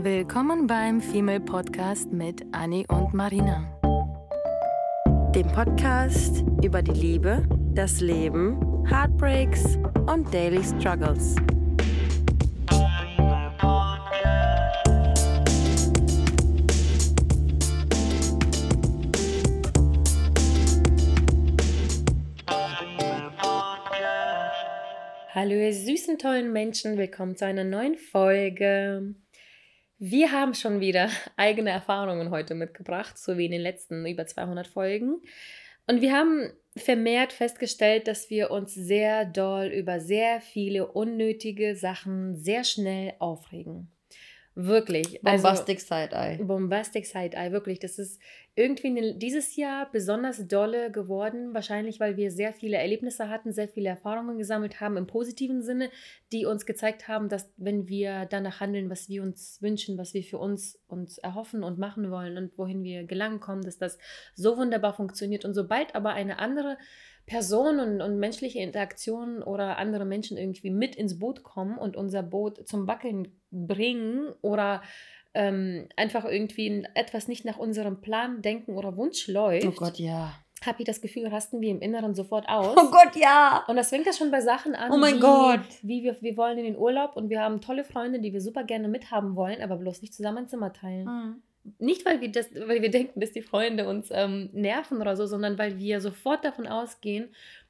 Willkommen beim Female Podcast mit Annie und Marina. Dem Podcast über die Liebe, das Leben, Heartbreaks und Daily Struggles. Hallo ihr süßen, tollen Menschen, willkommen zu einer neuen Folge. Wir haben schon wieder eigene Erfahrungen heute mitgebracht, so wie in den letzten über 200 Folgen. Und wir haben vermehrt festgestellt, dass wir uns sehr doll über sehr viele unnötige Sachen sehr schnell aufregen. Wirklich. Bombastic also, Side-Eye. Bombastic Side-Eye, wirklich. Das ist irgendwie dieses Jahr besonders dolle geworden. Wahrscheinlich, weil wir sehr viele Erlebnisse hatten, sehr viele Erfahrungen gesammelt haben im positiven Sinne, die uns gezeigt haben, dass wenn wir danach handeln, was wir uns wünschen, was wir für uns uns erhoffen und machen wollen und wohin wir gelangen kommen, dass das so wunderbar funktioniert. Und sobald aber eine andere Personen und, und menschliche Interaktionen oder andere Menschen irgendwie mit ins Boot kommen und unser Boot zum Wackeln bringen oder ähm, einfach irgendwie etwas nicht nach unserem Plan, Denken oder Wunsch läuft. Oh Gott, ja. Habe ich das Gefühl, rasten wir im Inneren sofort aus. Oh Gott, ja. Und das fängt ja schon bei Sachen an. Oh mein wie, Gott. Wie wir, wir wollen in den Urlaub und wir haben tolle Freunde, die wir super gerne mithaben wollen, aber bloß nicht zusammen ein Zimmer teilen. Mhm nicht, weil wir, das, weil wir denken, dass die Freunde uns ähm, nerven oder so, sondern weil wir sofort davon ausgehen,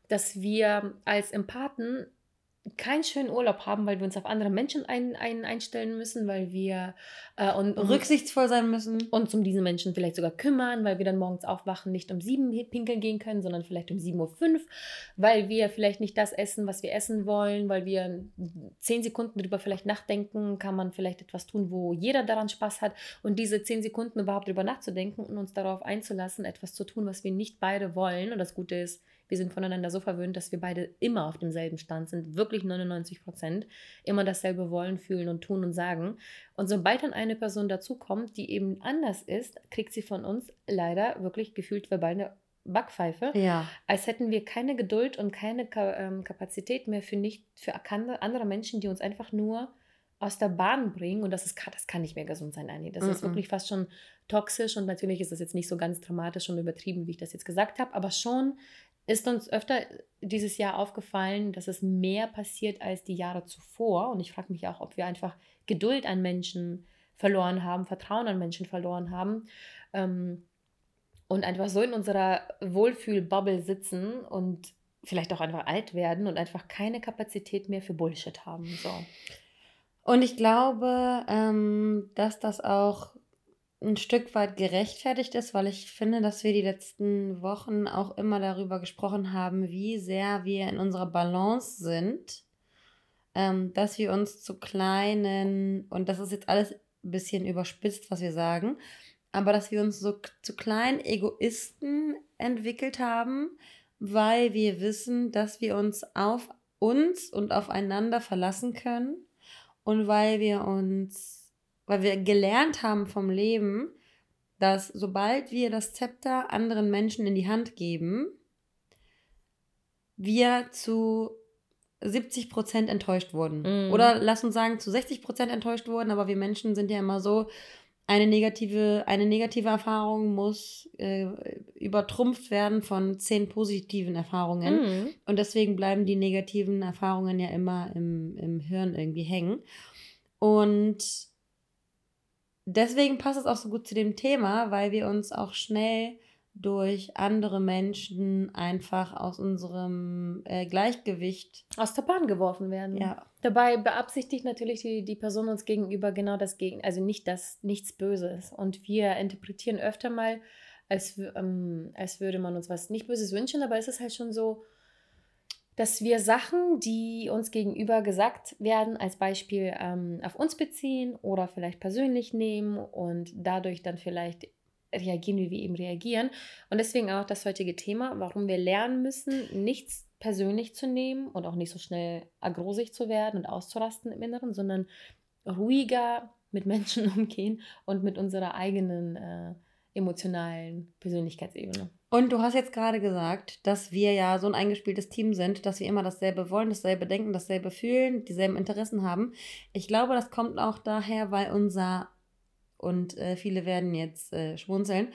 dass wir als Empathen keinen schönen Urlaub haben, weil wir uns auf andere Menschen ein, ein, einstellen müssen, weil wir äh, und, rücksichtsvoll sein müssen. Und um diese Menschen vielleicht sogar kümmern, weil wir dann morgens aufwachen, nicht um sieben pinkeln gehen können, sondern vielleicht um sieben Uhr fünf, weil wir vielleicht nicht das essen, was wir essen wollen, weil wir zehn Sekunden darüber vielleicht nachdenken, kann man vielleicht etwas tun, wo jeder daran Spaß hat und diese zehn Sekunden überhaupt darüber nachzudenken und uns darauf einzulassen, etwas zu tun, was wir nicht beide wollen. Und das Gute ist, wir sind voneinander so verwöhnt, dass wir beide immer auf demselben Stand sind, wirklich 99 Prozent, immer dasselbe wollen, fühlen und tun und sagen. Und sobald dann eine Person dazukommt, die eben anders ist, kriegt sie von uns leider wirklich gefühlt verbal eine Backpfeife, ja. als hätten wir keine Geduld und keine ähm, Kapazität mehr für nicht für andere Menschen, die uns einfach nur aus der Bahn bringen und das ist das kann nicht mehr gesund sein, Anni. Das mm -mm. ist wirklich fast schon toxisch und natürlich ist das jetzt nicht so ganz dramatisch und übertrieben, wie ich das jetzt gesagt habe, aber schon ist uns öfter dieses Jahr aufgefallen, dass es mehr passiert als die Jahre zuvor. Und ich frage mich auch, ob wir einfach Geduld an Menschen verloren haben, Vertrauen an Menschen verloren haben ähm, und einfach so in unserer Wohlfühlbubble sitzen und vielleicht auch einfach alt werden und einfach keine Kapazität mehr für Bullshit haben. So. Und ich glaube, ähm, dass das auch ein Stück weit gerechtfertigt ist, weil ich finde, dass wir die letzten Wochen auch immer darüber gesprochen haben, wie sehr wir in unserer Balance sind, ähm, dass wir uns zu kleinen, und das ist jetzt alles ein bisschen überspitzt, was wir sagen, aber dass wir uns so zu kleinen Egoisten entwickelt haben, weil wir wissen, dass wir uns auf uns und aufeinander verlassen können und weil wir uns weil wir gelernt haben vom Leben, dass sobald wir das Zepter anderen Menschen in die Hand geben, wir zu 70 Prozent enttäuscht wurden. Mm. Oder lass uns sagen, zu 60 Prozent enttäuscht wurden, aber wir Menschen sind ja immer so, eine negative, eine negative Erfahrung muss äh, übertrumpft werden von zehn positiven Erfahrungen. Mm. Und deswegen bleiben die negativen Erfahrungen ja immer im, im Hirn irgendwie hängen. Und deswegen passt es auch so gut zu dem Thema, weil wir uns auch schnell durch andere Menschen einfach aus unserem äh, Gleichgewicht aus der Bahn geworfen werden. Ja. Dabei beabsichtigt natürlich die, die Person uns gegenüber genau das Gegen, also nicht das, nichts Böses. Und wir interpretieren öfter mal, als, ähm, als würde man uns was nicht Böses wünschen, aber es ist halt schon so, dass wir Sachen, die uns gegenüber gesagt werden, als Beispiel ähm, auf uns beziehen oder vielleicht persönlich nehmen und dadurch dann vielleicht reagieren, wie wir eben reagieren. Und deswegen auch das heutige Thema, warum wir lernen müssen, nichts persönlich zu nehmen und auch nicht so schnell agrosig zu werden und auszurasten im Inneren, sondern ruhiger mit Menschen umgehen und mit unserer eigenen äh, emotionalen Persönlichkeitsebene. Und du hast jetzt gerade gesagt, dass wir ja so ein eingespieltes Team sind, dass wir immer dasselbe wollen, dasselbe denken, dasselbe fühlen, dieselben Interessen haben. Ich glaube, das kommt auch daher, weil unser und äh, viele werden jetzt äh, schmunzeln,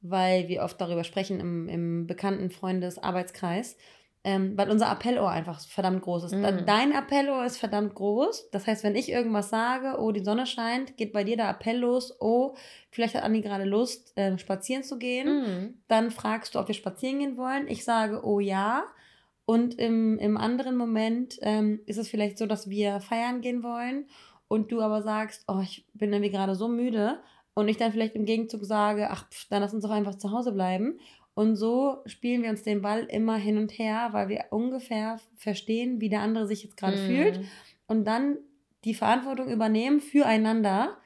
weil wir oft darüber sprechen im, im bekannten Freundes-Arbeitskreis, ähm, weil unser Appellohr einfach verdammt groß ist. Mm. Dein Appellohr ist verdammt groß. Das heißt, wenn ich irgendwas sage, oh, die Sonne scheint, geht bei dir der Appell los, oh, vielleicht hat Andi gerade Lust, äh, spazieren zu gehen. Mm. Dann fragst du, ob wir spazieren gehen wollen. Ich sage, oh ja. Und im, im anderen Moment ähm, ist es vielleicht so, dass wir feiern gehen wollen und du aber sagst, oh, ich bin irgendwie gerade so müde und ich dann vielleicht im Gegenzug sage, ach, pf, dann lass uns doch einfach zu Hause bleiben. Und so spielen wir uns den Ball immer hin und her, weil wir ungefähr verstehen, wie der andere sich jetzt gerade mm. fühlt und dann die Verantwortung übernehmen, füreinander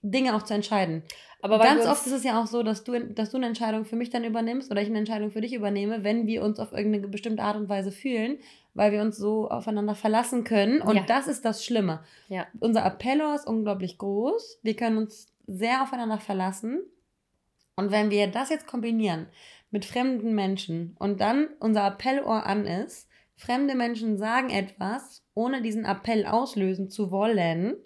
Dinge auch zu entscheiden. Aber ganz oft ist es ja auch so, dass du, dass du eine Entscheidung für mich dann übernimmst oder ich eine Entscheidung für dich übernehme, wenn wir uns auf irgendeine bestimmte Art und Weise fühlen, weil wir uns so aufeinander verlassen können. Und ja. das ist das Schlimme. Ja. Unser Appellohr ist unglaublich groß. Wir können uns sehr aufeinander verlassen. Und wenn wir das jetzt kombinieren mit fremden Menschen. Und dann unser Appellohr an ist, fremde Menschen sagen etwas, ohne diesen Appell auslösen zu wollen,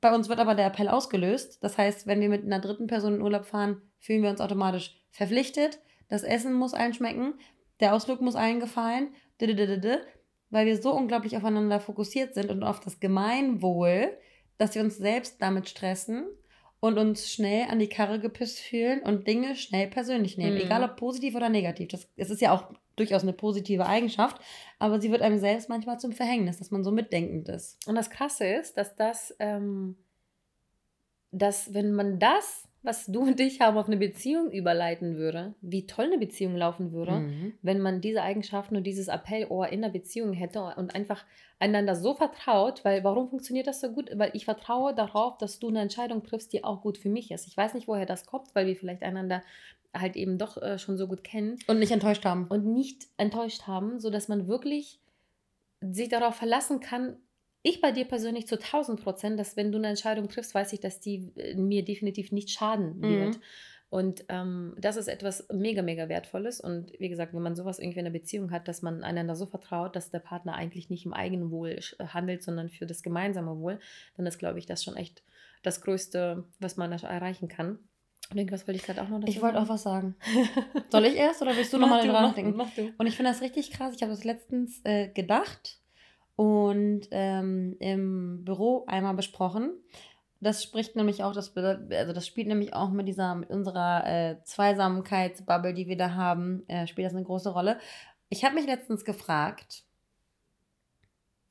bei uns wird aber der Appell ausgelöst. Das heißt, wenn wir mit einer dritten Person in Urlaub fahren, fühlen wir uns automatisch verpflichtet. Das Essen muss allen schmecken, der Ausflug muss allen gefallen, weil wir so unglaublich aufeinander fokussiert sind und auf das Gemeinwohl, dass wir uns selbst damit stressen und uns schnell an die Karre gepisst fühlen und Dinge schnell persönlich nehmen, mhm. egal ob positiv oder negativ. Das, es ist ja auch durchaus eine positive Eigenschaft, aber sie wird einem selbst manchmal zum Verhängnis, dass man so mitdenkend ist. Und das Krasse ist, dass das, ähm, dass wenn man das was du und ich haben, auf eine Beziehung überleiten würde, wie toll eine Beziehung laufen würde, mhm. wenn man diese Eigenschaften und dieses Appellohr in der Beziehung hätte und einfach einander so vertraut, weil warum funktioniert das so gut? Weil ich vertraue darauf, dass du eine Entscheidung triffst, die auch gut für mich ist. Ich weiß nicht, woher das kommt, weil wir vielleicht einander halt eben doch äh, schon so gut kennen. Und nicht enttäuscht haben. Und nicht enttäuscht haben, sodass man wirklich sich darauf verlassen kann, ich bei dir persönlich zu 1000 Prozent, dass wenn du eine Entscheidung triffst, weiß ich, dass die äh, mir definitiv nicht schaden wird. Mhm. Und ähm, das ist etwas mega, mega Wertvolles. Und wie gesagt, wenn man sowas irgendwie in einer Beziehung hat, dass man einander so vertraut, dass der Partner eigentlich nicht im eigenen Wohl äh, handelt, sondern für das gemeinsame Wohl, dann ist, glaube ich, das schon echt das Größte, was man erreichen kann. Und irgendwas wollte ich gerade auch noch dazu Ich wollte auch was sagen. Soll ich erst oder willst du nochmal dran nachdenken? Mach du. Und ich finde das richtig krass. Ich habe das letztens äh, gedacht und ähm, im Büro einmal besprochen. Das spricht nämlich auch, das, also das spielt nämlich auch mit dieser, mit unserer äh, Zweisamkeitsbubble, die wir da haben, äh, spielt das eine große Rolle. Ich habe mich letztens gefragt,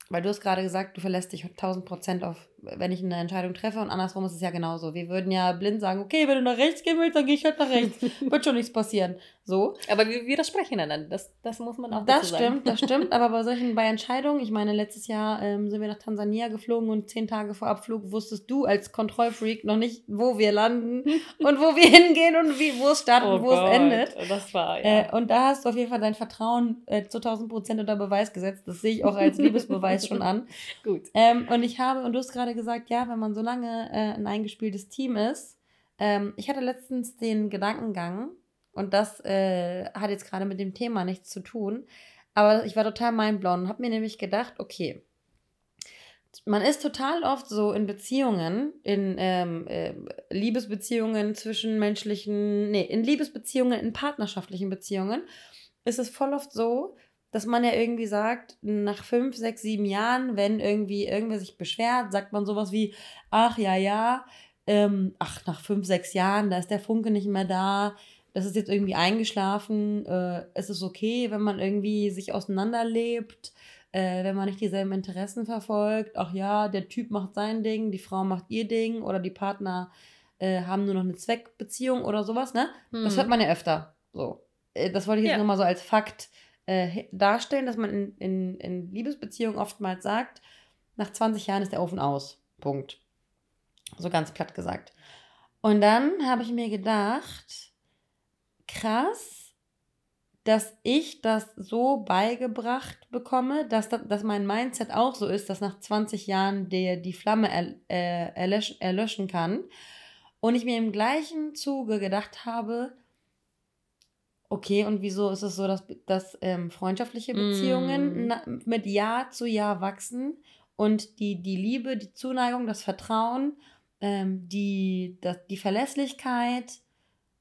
weil du hast gerade gesagt, du verlässt dich 1000 Prozent auf, wenn ich eine Entscheidung treffe und andersrum ist es ja genauso. Wir würden ja blind sagen, okay, wenn du nach rechts gehen willst, dann gehe ich halt nach rechts. Wird schon nichts passieren. So. Aber wir widersprechen einander. Das, das muss man auch Das stimmt, das stimmt. Aber bei solchen, bei Entscheidungen, ich meine, letztes Jahr ähm, sind wir nach Tansania geflogen und zehn Tage vor Abflug wusstest du als Kontrollfreak noch nicht, wo wir landen und wo wir hingehen und wie, wo es startet oh und wo Gott. es endet. Das war, ja. Äh, und da hast du auf jeden Fall dein Vertrauen äh, zu 1000 Prozent unter Beweis gesetzt. Das sehe ich auch als Liebesbeweis schon an. Gut. Ähm, und ich habe, und du hast gerade gesagt, ja, wenn man so lange äh, ein eingespieltes Team ist, ähm, ich hatte letztens den Gedankengang, und das äh, hat jetzt gerade mit dem Thema nichts zu tun, aber ich war total mindblown und habe mir nämlich gedacht, okay, man ist total oft so in Beziehungen, in ähm, äh, Liebesbeziehungen, zwischenmenschlichen, nee, in Liebesbeziehungen, in partnerschaftlichen Beziehungen, ist es voll oft so, dass man ja irgendwie sagt, nach fünf, sechs, sieben Jahren, wenn irgendwie irgendwer sich beschwert, sagt man sowas wie, ach ja, ja, ähm, ach, nach fünf, sechs Jahren, da ist der Funke nicht mehr da, das ist jetzt irgendwie eingeschlafen, äh, es ist okay, wenn man irgendwie sich auseinanderlebt, äh, wenn man nicht dieselben Interessen verfolgt, ach ja, der Typ macht sein Ding, die Frau macht ihr Ding oder die Partner äh, haben nur noch eine Zweckbeziehung oder sowas, ne? Hm. Das hört man ja öfter. So. Äh, das wollte ich jetzt ja. nochmal so als Fakt äh, darstellen, dass man in, in, in Liebesbeziehungen oftmals sagt, nach 20 Jahren ist der Ofen aus. Punkt. So ganz platt gesagt. Und dann habe ich mir gedacht, krass, dass ich das so beigebracht bekomme, dass, dass mein Mindset auch so ist, dass nach 20 Jahren der die Flamme er, äh, erlöschen, erlöschen kann. Und ich mir im gleichen Zuge gedacht habe, Okay, und wieso ist es so, dass, dass ähm, freundschaftliche Beziehungen mm. na, mit Jahr zu Jahr wachsen und die, die Liebe, die Zuneigung, das Vertrauen ähm, die, das, die Verlässlichkeit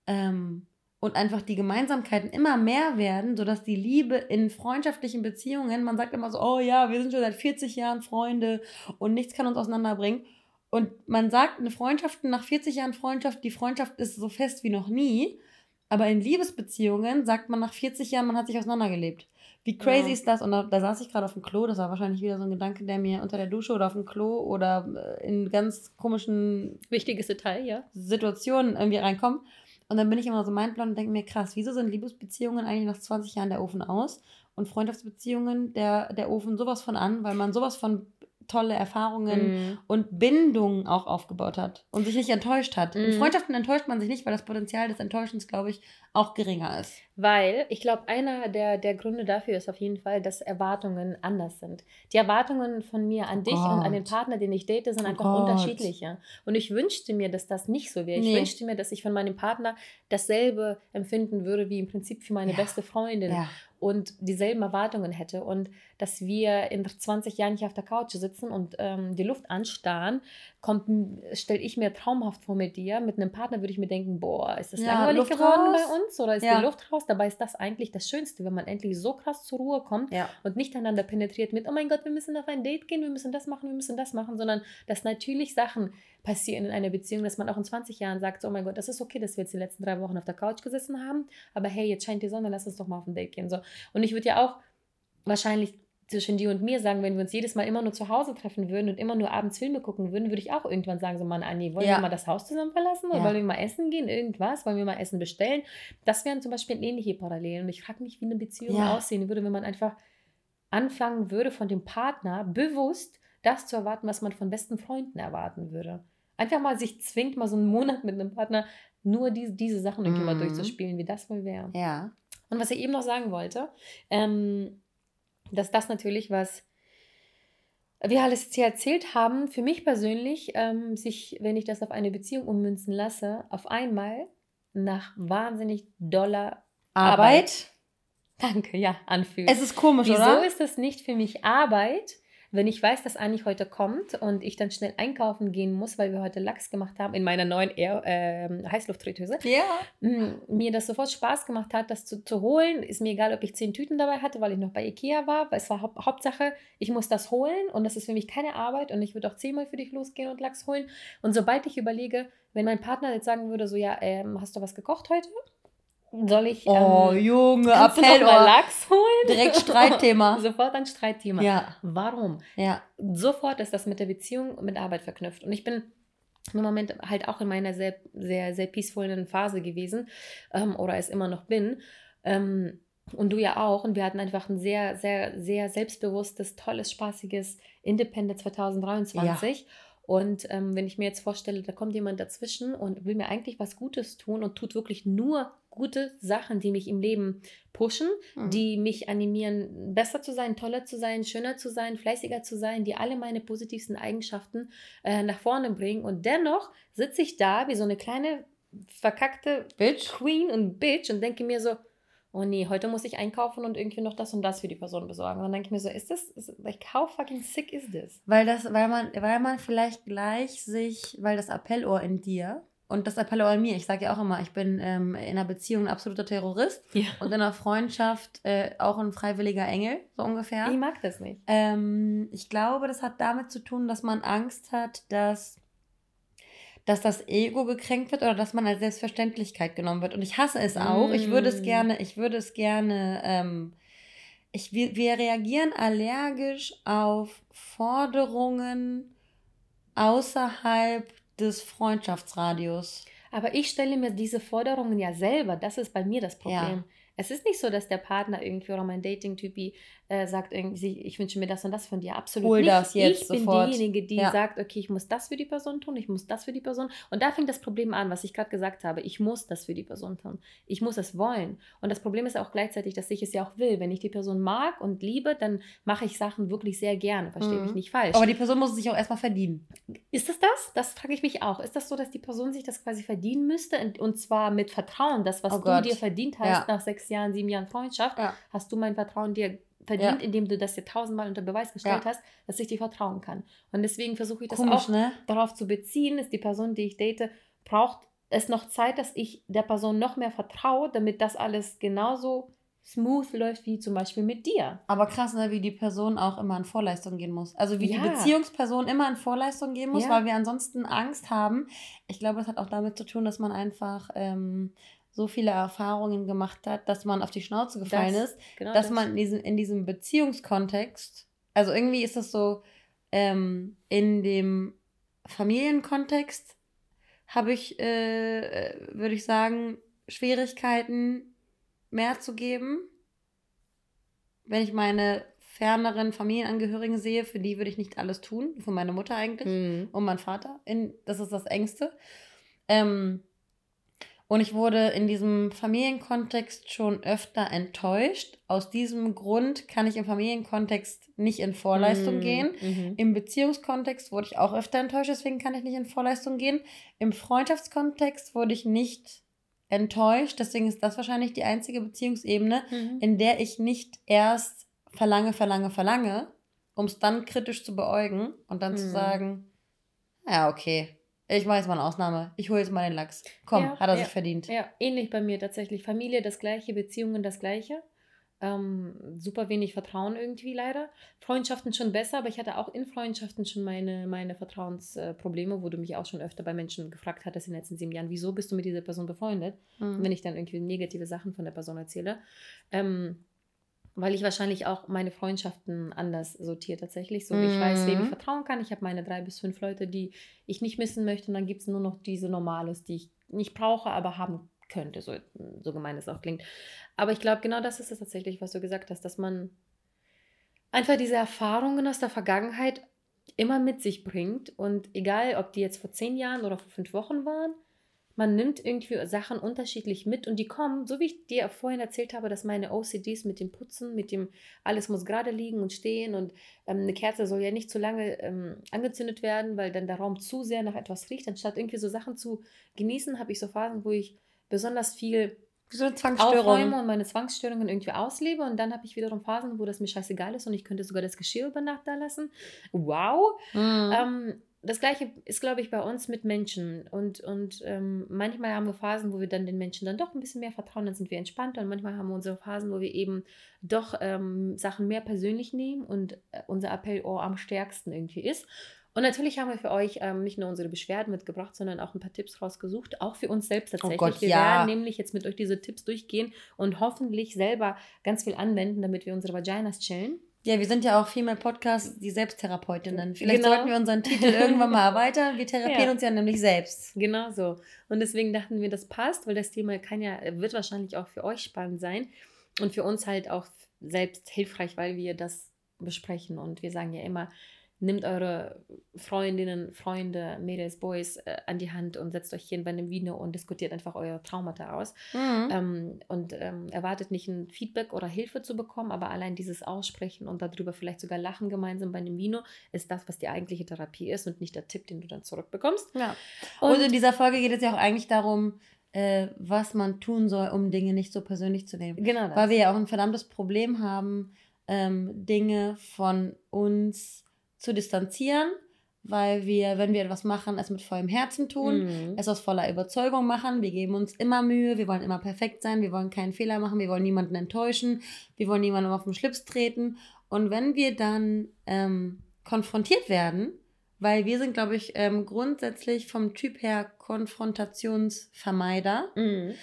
ähm, und einfach die Gemeinsamkeiten immer mehr werden, sodass die Liebe in freundschaftlichen Beziehungen, man sagt immer so, oh ja, wir sind schon seit 40 Jahren Freunde und nichts kann uns auseinanderbringen. Und man sagt, eine Freundschaft nach 40 Jahren Freundschaft, die Freundschaft ist so fest wie noch nie. Aber in Liebesbeziehungen sagt man nach 40 Jahren, man hat sich auseinandergelebt. Wie crazy ja. ist das? Und da, da saß ich gerade auf dem Klo, das war wahrscheinlich wieder so ein Gedanke, der mir unter der Dusche oder auf dem Klo oder äh, in ganz komischen Wichtiges Detail, ja. Situationen irgendwie reinkommt. Und dann bin ich immer so mindblown und denke mir, krass, wieso sind Liebesbeziehungen eigentlich nach 20 Jahren der Ofen aus? Und Freundschaftsbeziehungen der, der Ofen sowas von an, weil man sowas von tolle Erfahrungen mm. und Bindungen auch aufgebaut hat und sich nicht enttäuscht hat. Mm. In. Freundschaften enttäuscht man sich nicht, weil das Potenzial des Enttäuschens, glaube ich, auch geringer ist. Weil ich glaube, einer der, der Gründe dafür ist auf jeden Fall, dass Erwartungen anders sind. Die Erwartungen von mir an dich oh und an den Partner, den ich date, sind oh einfach Gott. unterschiedlicher. Und ich wünschte mir, dass das nicht so wäre. Ich nee. wünschte mir, dass ich von meinem Partner dasselbe empfinden würde wie im Prinzip für meine ja. beste Freundin. Ja und dieselben Erwartungen hätte und dass wir in 20 Jahren nicht auf der Couch sitzen und ähm, die Luft anstarren, stelle ich mir traumhaft vor mit dir. Mit einem Partner würde ich mir denken, boah, ist das ja, langweilig Luft geworden raus. bei uns oder ist ja. die Luft raus? Dabei ist das eigentlich das Schönste, wenn man endlich so krass zur Ruhe kommt ja. und nicht einander penetriert mit, oh mein Gott, wir müssen auf ein Date gehen, wir müssen das machen, wir müssen das machen, sondern dass natürlich Sachen passieren in einer Beziehung, dass man auch in 20 Jahren sagt, oh mein Gott, das ist okay, dass wir jetzt die letzten drei Wochen auf der Couch gesessen haben, aber hey, jetzt scheint die Sonne, lass uns doch mal auf ein Date gehen. So. Und ich würde ja auch wahrscheinlich zwischen dir und mir sagen, wenn wir uns jedes Mal immer nur zu Hause treffen würden und immer nur abends Filme gucken würden, würde ich auch irgendwann sagen, so Mann, Anni, wollen ja. wir mal das Haus zusammen verlassen oder ja. wollen wir mal essen gehen, irgendwas, wollen wir mal Essen bestellen? Das wären zum Beispiel ähnliche Parallelen und ich frage mich, wie eine Beziehung ja. aussehen würde, wenn man einfach anfangen würde, von dem Partner bewusst das zu erwarten, was man von besten Freunden erwarten würde. Einfach mal sich zwingt, mal so einen Monat mit einem Partner nur diese, diese Sachen irgendwie mhm. mal durchzuspielen, wie das wohl wäre. Ja. Und was ich eben noch sagen wollte, ähm, dass das natürlich was wir alles jetzt hier erzählt haben, für mich persönlich, ähm, sich, wenn ich das auf eine Beziehung ummünzen lasse, auf einmal nach wahnsinnig doller Arbeit, Arbeit danke, ja, anfühlt. Es ist komisch, Wieso oder? Wieso ist das nicht für mich Arbeit? Wenn ich weiß, dass Anni heute kommt und ich dann schnell einkaufen gehen muss, weil wir heute Lachs gemacht haben in meiner neuen Air, äh, Heißluftfritteuse, ja. mir das sofort Spaß gemacht hat, das zu, zu holen. Ist mir egal, ob ich zehn Tüten dabei hatte, weil ich noch bei Ikea war. Weil es war Haupt, Hauptsache, ich muss das holen und das ist für mich keine Arbeit und ich würde auch zehnmal für dich losgehen und Lachs holen. Und sobald ich überlege, wenn mein Partner jetzt sagen würde, so ja, ähm, hast du was gekocht heute? Soll ich. Oh, ähm, Junge, Appell. mal Lachs holen? Direkt Streitthema. Sofort ein Streitthema. Ja. Warum? Ja. Sofort ist das mit der Beziehung mit Arbeit verknüpft. Und ich bin im Moment halt auch in meiner sehr, sehr, sehr peacefullen Phase gewesen ähm, oder es immer noch bin. Ähm, und du ja auch. Und wir hatten einfach ein sehr, sehr, sehr selbstbewusstes, tolles, spaßiges Independent 2023. Ja. Und ähm, wenn ich mir jetzt vorstelle, da kommt jemand dazwischen und will mir eigentlich was Gutes tun und tut wirklich nur gute Sachen, die mich im Leben pushen, mhm. die mich animieren, besser zu sein, toller zu sein, schöner zu sein, fleißiger zu sein, die alle meine positivsten Eigenschaften äh, nach vorne bringen. Und dennoch sitze ich da wie so eine kleine verkackte Bitch. Queen und Bitch und denke mir so, oh nee, heute muss ich einkaufen und irgendwie noch das und das für die Person besorgen. Und dann denke ich mir so, ist das, ist, like, how fucking sick is this? Weil das, weil man, weil man vielleicht gleich sich, weil das Appellohr in dir und das appelle auch an mir. Ich sage ja auch immer, ich bin ähm, in einer Beziehung ein absoluter Terrorist ja. und in einer Freundschaft äh, auch ein freiwilliger Engel, so ungefähr. Ich mag das nicht. Ähm, ich glaube, das hat damit zu tun, dass man Angst hat, dass, dass das Ego gekränkt wird oder dass man als Selbstverständlichkeit genommen wird. Und ich hasse es auch. Mm. Ich würde es mm. gerne, ich würde es gerne, ähm, ich, wir, wir reagieren allergisch auf Forderungen außerhalb des Freundschaftsradios. Aber ich stelle mir diese Forderungen ja selber. Das ist bei mir das Problem. Ja. Es ist nicht so, dass der Partner irgendwie oder mein Dating-Typi äh, sagt irgendwie, ich wünsche mir das und das von dir. Absolut Hol nicht. das jetzt ich bin sofort. diejenige, die ja. sagt, okay, ich muss das für die Person tun, ich muss das für die Person. Und da fängt das Problem an, was ich gerade gesagt habe. Ich muss das für die Person tun. Ich muss es wollen. Und das Problem ist auch gleichzeitig, dass ich es ja auch will. Wenn ich die Person mag und liebe, dann mache ich Sachen wirklich sehr gerne. Verstehe mhm. mich nicht falsch. Aber die Person muss es sich auch erstmal verdienen. Ist das das? Das frage ich mich auch. Ist das so, dass die Person sich das quasi verdienen müsste? Und zwar mit Vertrauen, das, was oh du Gott. dir verdient hast ja. nach sechs Jahren, sieben Jahren Freundschaft, ja. hast du mein Vertrauen dir verdient, ja. indem du das dir tausendmal unter Beweis gestellt ja. hast, dass ich dir vertrauen kann. Und deswegen versuche ich das Komisch, auch ne? darauf zu beziehen, ist die Person, die ich date, braucht es noch Zeit, dass ich der Person noch mehr vertraue, damit das alles genauso smooth läuft wie zum Beispiel mit dir. Aber krass, ne, wie die Person auch immer in Vorleistung gehen muss. Also wie ja. die Beziehungsperson immer in Vorleistung gehen muss, ja. weil wir ansonsten Angst haben. Ich glaube, das hat auch damit zu tun, dass man einfach ähm, so viele Erfahrungen gemacht hat, dass man auf die Schnauze gefallen das, ist, genau dass das. man in diesem, in diesem Beziehungskontext, also irgendwie ist das so, ähm, in dem Familienkontext habe ich, äh, äh würde ich sagen, Schwierigkeiten mehr zu geben. Wenn ich meine ferneren Familienangehörigen sehe, für die würde ich nicht alles tun. Für meine Mutter eigentlich mhm. und mein Vater. In, das ist das Engste. Ähm, und ich wurde in diesem Familienkontext schon öfter enttäuscht. Aus diesem Grund kann ich im Familienkontext nicht in Vorleistung mhm. gehen. Mhm. Im Beziehungskontext wurde ich auch öfter enttäuscht, deswegen kann ich nicht in Vorleistung gehen. Im Freundschaftskontext wurde ich nicht enttäuscht. Deswegen ist das wahrscheinlich die einzige Beziehungsebene, mhm. in der ich nicht erst verlange, verlange, verlange, um es dann kritisch zu beäugen und dann mhm. zu sagen, ja, okay, ich mache jetzt mal eine Ausnahme. Ich hole jetzt mal den Lachs. Komm, ja, hat er ja, sich verdient. Ja, ähnlich bei mir tatsächlich. Familie das gleiche, Beziehungen das gleiche. Ähm, super wenig Vertrauen irgendwie leider. Freundschaften schon besser, aber ich hatte auch in Freundschaften schon meine, meine Vertrauensprobleme, wo du mich auch schon öfter bei Menschen gefragt hattest in den letzten sieben Jahren, wieso bist du mit dieser Person befreundet, mhm. wenn ich dann irgendwie negative Sachen von der Person erzähle. Ähm, weil ich wahrscheinlich auch meine Freundschaften anders sortiere tatsächlich. So, mhm. ich weiß, wem ich mhm. vertrauen kann. Ich habe meine drei bis fünf Leute, die ich nicht missen möchte. Und dann gibt es nur noch diese Normales, die ich nicht brauche, aber haben könnte, so, so gemein es auch klingt. Aber ich glaube, genau das ist es tatsächlich, was du gesagt hast, dass man einfach diese Erfahrungen aus der Vergangenheit immer mit sich bringt. Und egal, ob die jetzt vor zehn Jahren oder vor fünf Wochen waren, man nimmt irgendwie Sachen unterschiedlich mit und die kommen, so wie ich dir vorhin erzählt habe, dass meine OCDs mit dem Putzen, mit dem alles muss gerade liegen und stehen und ähm, eine Kerze soll ja nicht zu lange ähm, angezündet werden, weil dann der Raum zu sehr nach etwas riecht. Anstatt irgendwie so Sachen zu genießen, habe ich so Phasen, wo ich besonders viel so eine Zwangsstörung. und meine Zwangsstörungen irgendwie auslebe. Und dann habe ich wiederum Phasen, wo das mir scheißegal ist und ich könnte sogar das Geschirr über Nacht da lassen. Wow. Mhm. Ähm, das gleiche ist, glaube ich, bei uns mit Menschen. Und, und ähm, manchmal haben wir Phasen, wo wir dann den Menschen dann doch ein bisschen mehr vertrauen, dann sind wir entspannter. Und manchmal haben wir unsere Phasen, wo wir eben doch ähm, Sachen mehr persönlich nehmen und äh, unser Appellohr am stärksten irgendwie ist. Und natürlich haben wir für euch ähm, nicht nur unsere Beschwerden mitgebracht, sondern auch ein paar Tipps rausgesucht, auch für uns selbst oh tatsächlich. Oh Gott, wir ja. werden nämlich jetzt mit euch diese Tipps durchgehen und hoffentlich selber ganz viel anwenden, damit wir unsere Vaginas chillen. Ja, wir sind ja auch Female Podcast, die Selbstherapeutinnen. Vielleicht genau. sollten wir unseren Titel irgendwann mal erweitern. Wir therapieren ja. uns ja nämlich selbst. Genau so. Und deswegen dachten wir, das passt, weil das Thema kann ja, wird wahrscheinlich auch für euch spannend sein und für uns halt auch selbst hilfreich, weil wir das besprechen. Und wir sagen ja immer, Nehmt eure Freundinnen, Freunde, Mädels, Boys äh, an die Hand und setzt euch hier bei einem Vino und diskutiert einfach eure Traumata aus. Mhm. Ähm, und ähm, erwartet nicht ein Feedback oder Hilfe zu bekommen, aber allein dieses Aussprechen und darüber vielleicht sogar lachen gemeinsam bei einem Vino ist das, was die eigentliche Therapie ist und nicht der Tipp, den du dann zurückbekommst. Ja. Und, und in dieser Folge geht es ja auch eigentlich darum, äh, was man tun soll, um Dinge nicht so persönlich zu nehmen. Genau. Das. Weil wir ja auch ein verdammtes Problem haben, ähm, Dinge von uns zu distanzieren, weil wir, wenn wir etwas machen, es mit vollem Herzen tun, mhm. es aus voller Überzeugung machen. Wir geben uns immer Mühe, wir wollen immer perfekt sein, wir wollen keinen Fehler machen, wir wollen niemanden enttäuschen, wir wollen niemandem auf den Schlips treten. Und wenn wir dann ähm, konfrontiert werden, weil wir sind, glaube ich, ähm, grundsätzlich vom Typ her Konfrontationsvermeider. Mhm.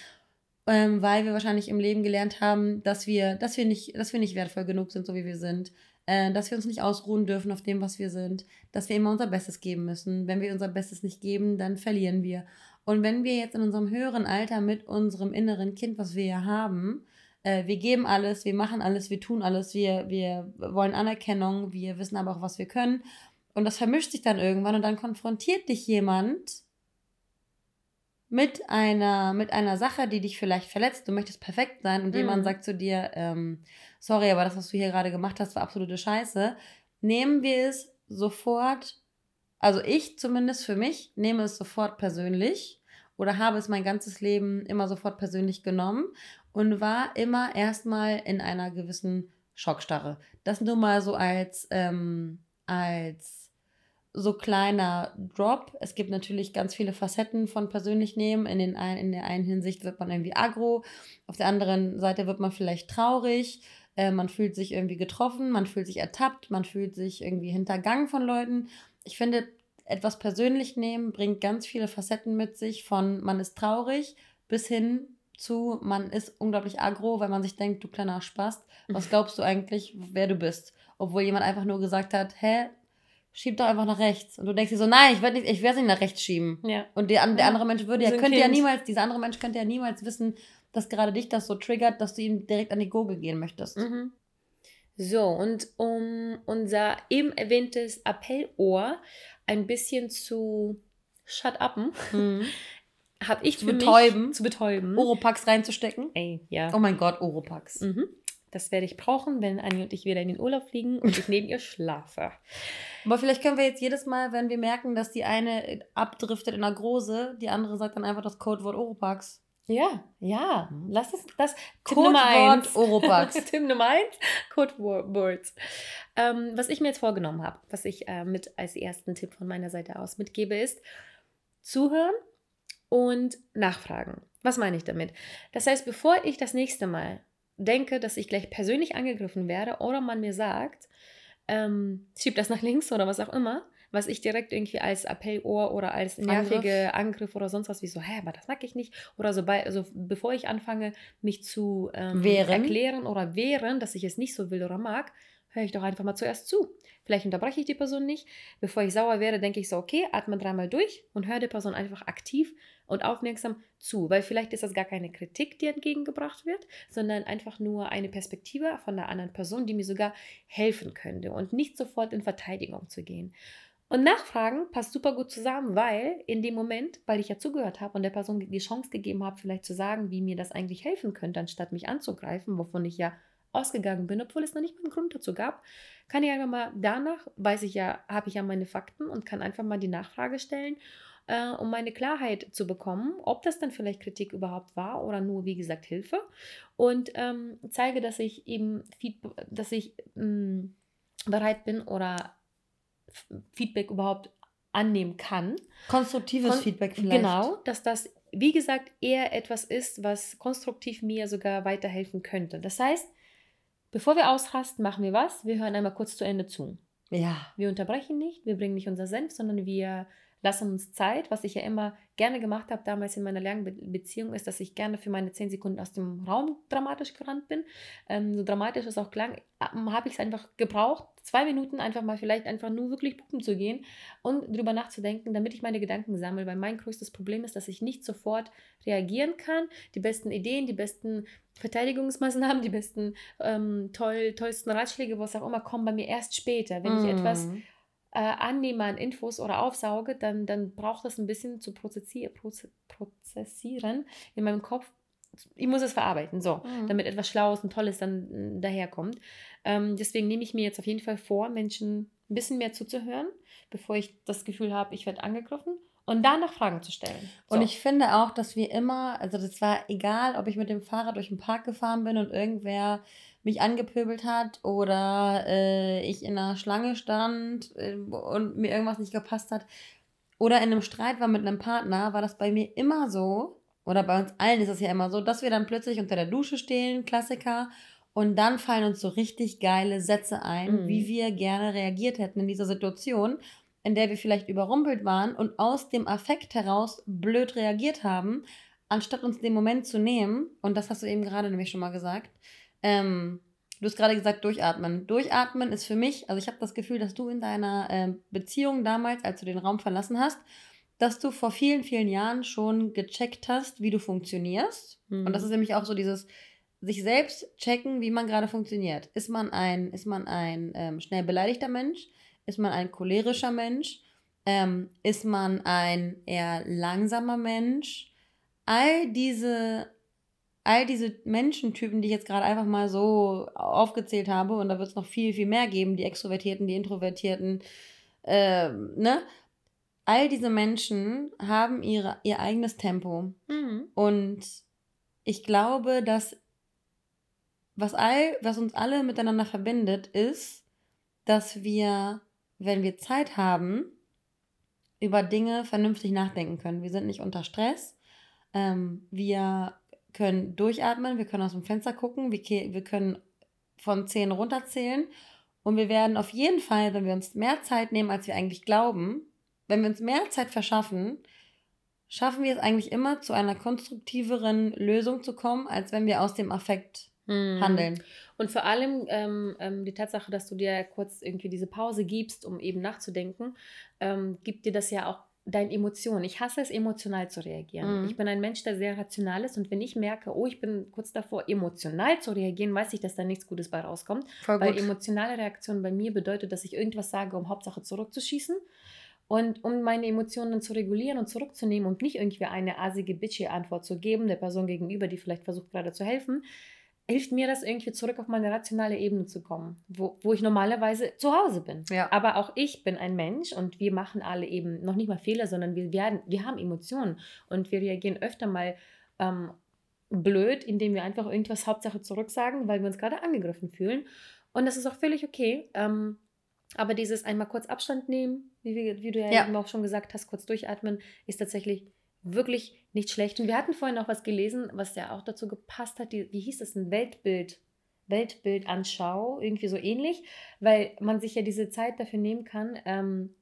Ähm, weil wir wahrscheinlich im Leben gelernt haben, dass wir, dass wir nicht, dass wir nicht wertvoll genug sind, so wie wir sind, äh, dass wir uns nicht ausruhen dürfen auf dem, was wir sind, dass wir immer unser Bestes geben müssen. Wenn wir unser Bestes nicht geben, dann verlieren wir. Und wenn wir jetzt in unserem höheren Alter mit unserem inneren Kind, was wir ja haben, äh, wir geben alles, wir machen alles, wir tun alles, wir, wir wollen Anerkennung, wir wissen aber auch, was wir können. Und das vermischt sich dann irgendwann und dann konfrontiert dich jemand mit einer, mit einer Sache, die dich vielleicht verletzt. Du möchtest perfekt sein und mhm. jemand sagt zu dir, ähm, sorry, aber das, was du hier gerade gemacht hast, war absolute Scheiße. Nehmen wir es sofort, also ich zumindest für mich, nehme es sofort persönlich oder habe es mein ganzes Leben immer sofort persönlich genommen und war immer erstmal in einer gewissen Schockstarre. Das nur mal so als, ähm, als so kleiner Drop. Es gibt natürlich ganz viele Facetten von persönlich nehmen. In, den ein, in der einen Hinsicht wird man irgendwie aggro, auf der anderen Seite wird man vielleicht traurig, äh, man fühlt sich irgendwie getroffen, man fühlt sich ertappt, man fühlt sich irgendwie hintergangen von Leuten. Ich finde, etwas persönlich nehmen bringt ganz viele Facetten mit sich, von man ist traurig bis hin zu man ist unglaublich aggro, weil man sich denkt, du kleiner Spast, was glaubst du eigentlich, wer du bist? Obwohl jemand einfach nur gesagt hat, hä, schieb doch einfach nach rechts. Und du denkst dir so, nein, ich werde nicht, ich werde nicht nach rechts schieben. Ja. Und der, der andere Mensch würde ja, könnte kind. ja niemals, dieser andere Mensch könnte ja niemals wissen, dass gerade dich das so triggert, dass du ihm direkt an die Gurgel gehen möchtest. Mhm. So, und um unser eben erwähntes Appellohr ein bisschen zu shut upen, mhm. habe ich zu betäuben, mich, zu betäuben, Oropax reinzustecken. Ey, ja. Oh mein Gott, Oropax. Mhm. Das werde ich brauchen, wenn Anni und ich wieder in den Urlaub fliegen und ich neben ihr schlafe. Aber vielleicht können wir jetzt jedes Mal, wenn wir merken, dass die eine abdriftet in der Große, die andere sagt dann einfach das Codewort Oropax. Ja, ja. Lass es das. Eins. Oropax. Tipp Nummer eins, Codewords. Ähm, was ich mir jetzt vorgenommen habe, was ich äh, mit als ersten Tipp von meiner Seite aus mitgebe, ist zuhören und nachfragen. Was meine ich damit? Das heißt, bevor ich das nächste Mal denke, dass ich gleich persönlich angegriffen werde oder man mir sagt, ähm, schieb das nach links oder was auch immer, was ich direkt irgendwie als Appellohr oder als nervige Angriff, Angriff oder sonst was wie so, hä, aber das mag ich nicht. Oder so bei, also bevor ich anfange, mich zu ähm, erklären oder wehren, dass ich es nicht so will oder mag, höre ich doch einfach mal zuerst zu. Vielleicht unterbreche ich die Person nicht. Bevor ich sauer werde, denke ich so, okay, atme dreimal durch und höre der Person einfach aktiv und aufmerksam zu. Weil vielleicht ist das gar keine Kritik, die entgegengebracht wird, sondern einfach nur eine Perspektive von der anderen Person, die mir sogar helfen könnte und nicht sofort in Verteidigung zu gehen. Und Nachfragen passt super gut zusammen, weil in dem Moment, weil ich ja zugehört habe und der Person die Chance gegeben habe, vielleicht zu sagen, wie mir das eigentlich helfen könnte, anstatt mich anzugreifen, wovon ich ja ausgegangen bin, obwohl es noch nicht mal einen Grund dazu gab, kann ich einfach mal danach, weiß ich ja, habe ich ja meine Fakten und kann einfach mal die Nachfrage stellen, äh, um meine Klarheit zu bekommen, ob das dann vielleicht Kritik überhaupt war oder nur, wie gesagt, Hilfe. Und ähm, zeige, dass ich eben, dass ich mh, mm, bereit bin oder Feedback überhaupt annehmen kann. Konstruktives Kon Feedback vielleicht. Genau, dass das, wie gesagt, eher etwas ist, was konstruktiv mir sogar weiterhelfen könnte. Das heißt, Bevor wir ausrasten, machen wir was? Wir hören einmal kurz zu Ende zu. Ja. Wir unterbrechen nicht, wir bringen nicht unser Senf, sondern wir lassen uns Zeit. Was ich ja immer gerne gemacht habe damals in meiner langen Beziehung, ist, dass ich gerne für meine zehn Sekunden aus dem Raum dramatisch gerannt bin. Ähm, so dramatisch es auch klang, ähm, habe ich es einfach gebraucht, zwei Minuten einfach mal vielleicht einfach nur wirklich puppen zu gehen und drüber nachzudenken, damit ich meine Gedanken sammle. Weil mein größtes Problem ist, dass ich nicht sofort reagieren kann. Die besten Ideen, die besten Verteidigungsmaßnahmen, die besten ähm, toll, tollsten Ratschläge, was auch immer, kommen bei mir erst später. Wenn mm. ich etwas mhm äh, annehme an Infos oder aufsauge, dann, dann braucht das ein bisschen zu prozessieren, prozessieren in meinem Kopf. Ich muss es verarbeiten, so, mhm. damit etwas Schlaues und Tolles dann daherkommt. Ähm, deswegen nehme ich mir jetzt auf jeden Fall vor, Menschen ein bisschen mehr zuzuhören, bevor ich das Gefühl habe, ich werde angegriffen und danach Fragen zu stellen. So. Und ich finde auch, dass wir immer, also das war egal, ob ich mit dem Fahrrad durch den Park gefahren bin und irgendwer mich angepöbelt hat oder äh, ich in einer Schlange stand äh, und mir irgendwas nicht gepasst hat oder in einem Streit war mit einem Partner, war das bei mir immer so, oder bei uns allen ist es ja immer so, dass wir dann plötzlich unter der Dusche stehen, Klassiker, und dann fallen uns so richtig geile Sätze ein, mhm. wie wir gerne reagiert hätten in dieser Situation, in der wir vielleicht überrumpelt waren und aus dem Affekt heraus blöd reagiert haben, anstatt uns den Moment zu nehmen, und das hast du eben gerade nämlich schon mal gesagt, ähm, du hast gerade gesagt, durchatmen. Durchatmen ist für mich, also ich habe das Gefühl, dass du in deiner äh, Beziehung damals, als du den Raum verlassen hast, dass du vor vielen, vielen Jahren schon gecheckt hast, wie du funktionierst. Mhm. Und das ist nämlich auch so dieses sich selbst checken, wie man gerade funktioniert. Ist man ein, ist man ein ähm, schnell beleidigter Mensch? Ist man ein cholerischer Mensch? Ähm, ist man ein eher langsamer Mensch? All diese all diese Menschentypen, die ich jetzt gerade einfach mal so aufgezählt habe, und da wird es noch viel, viel mehr geben, die Extrovertierten, die Introvertierten, äh, ne? All diese Menschen haben ihre, ihr eigenes Tempo. Mhm. Und ich glaube, dass was, all, was uns alle miteinander verbindet, ist, dass wir, wenn wir Zeit haben, über Dinge vernünftig nachdenken können. Wir sind nicht unter Stress. Ähm, wir können durchatmen, wir können aus dem Fenster gucken, wir, wir können von 10 runterzählen. Und wir werden auf jeden Fall, wenn wir uns mehr Zeit nehmen, als wir eigentlich glauben, wenn wir uns mehr Zeit verschaffen, schaffen wir es eigentlich immer, zu einer konstruktiveren Lösung zu kommen, als wenn wir aus dem Affekt mhm. handeln. Und vor allem ähm, ähm, die Tatsache, dass du dir kurz irgendwie diese Pause gibst, um eben nachzudenken, ähm, gibt dir das ja auch deine Emotionen. Ich hasse es, emotional zu reagieren. Mhm. Ich bin ein Mensch, der sehr rational ist und wenn ich merke, oh, ich bin kurz davor, emotional zu reagieren, weiß ich, dass da nichts Gutes bei rauskommt. Voll weil gut. emotionale Reaktion bei mir bedeutet, dass ich irgendwas sage, um Hauptsache zurückzuschießen. Und um meine Emotionen zu regulieren und zurückzunehmen und nicht irgendwie eine asige, bitchy Antwort zu geben, der Person gegenüber, die vielleicht versucht gerade zu helfen, hilft mir das irgendwie zurück auf meine rationale Ebene zu kommen, wo, wo ich normalerweise zu Hause bin. Ja. Aber auch ich bin ein Mensch und wir machen alle eben noch nicht mal Fehler, sondern wir werden, wir haben Emotionen und wir reagieren öfter mal ähm, blöd, indem wir einfach irgendwas Hauptsache zurücksagen, weil wir uns gerade angegriffen fühlen. Und das ist auch völlig okay. Ähm, aber dieses einmal kurz Abstand nehmen, wie, wie du ja, ja. eben auch schon gesagt hast, kurz durchatmen, ist tatsächlich wirklich nicht schlecht. Und wir hatten vorhin auch was gelesen, was ja auch dazu gepasst hat. Die, wie hieß es? Ein Weltbild. Weltbildanschau, irgendwie so ähnlich, weil man sich ja diese Zeit dafür nehmen kann, ähm,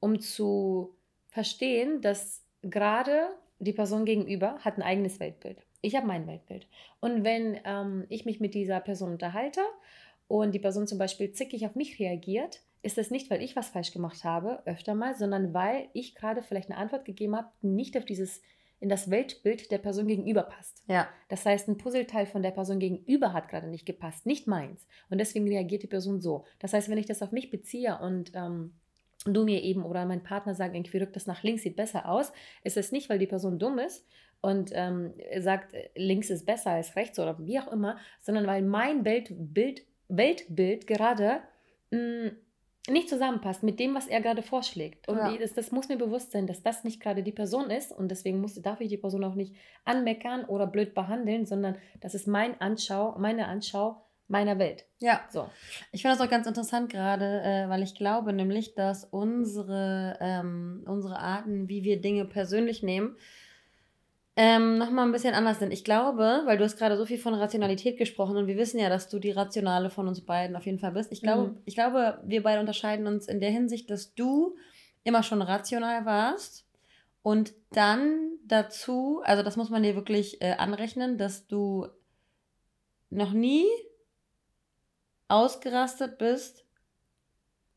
um zu verstehen, dass gerade die Person gegenüber hat ein eigenes Weltbild. Ich habe mein Weltbild. Und wenn ähm, ich mich mit dieser Person unterhalte und die Person zum Beispiel zickig auf mich reagiert, ist das nicht, weil ich was falsch gemacht habe, öfter mal, sondern weil ich gerade vielleicht eine Antwort gegeben habe, die nicht auf dieses in das Weltbild der Person gegenüber passt. Ja. Das heißt, ein Puzzleteil von der Person gegenüber hat gerade nicht gepasst, nicht meins. Und deswegen reagiert die Person so. Das heißt, wenn ich das auf mich beziehe und ähm, du mir eben oder mein Partner sagt, irgendwie rückt das nach links, sieht besser aus, ist es nicht, weil die Person dumm ist und ähm, sagt, links ist besser als rechts oder wie auch immer, sondern weil mein Weltbild, Weltbild gerade mh, mm, nicht zusammenpasst mit dem, was er gerade vorschlägt. Und ja. das, das, muss mir bewusst sein, dass das nicht gerade die Person ist und deswegen muss, darf ich die Person auch nicht anmeckern oder blöd behandeln, sondern das ist mein Anschau, meine Anschau meiner Welt. Ja. So. Ich finde das auch ganz interessant gerade, äh, weil ich glaube nämlich, dass unsere, ähm, unsere Arten, wie wir Dinge persönlich nehmen, ähm, nochmal ein bisschen anders sind. Ich glaube, weil du hast gerade so viel von Rationalität gesprochen und wir wissen ja, dass du die Rationale von uns beiden auf jeden Fall bist. Ich glaube, mhm. ich glaube, wir beide unterscheiden uns in der Hinsicht, dass du immer schon rational warst und dann dazu, also das muss man dir wirklich äh, anrechnen, dass du noch nie ausgerastet bist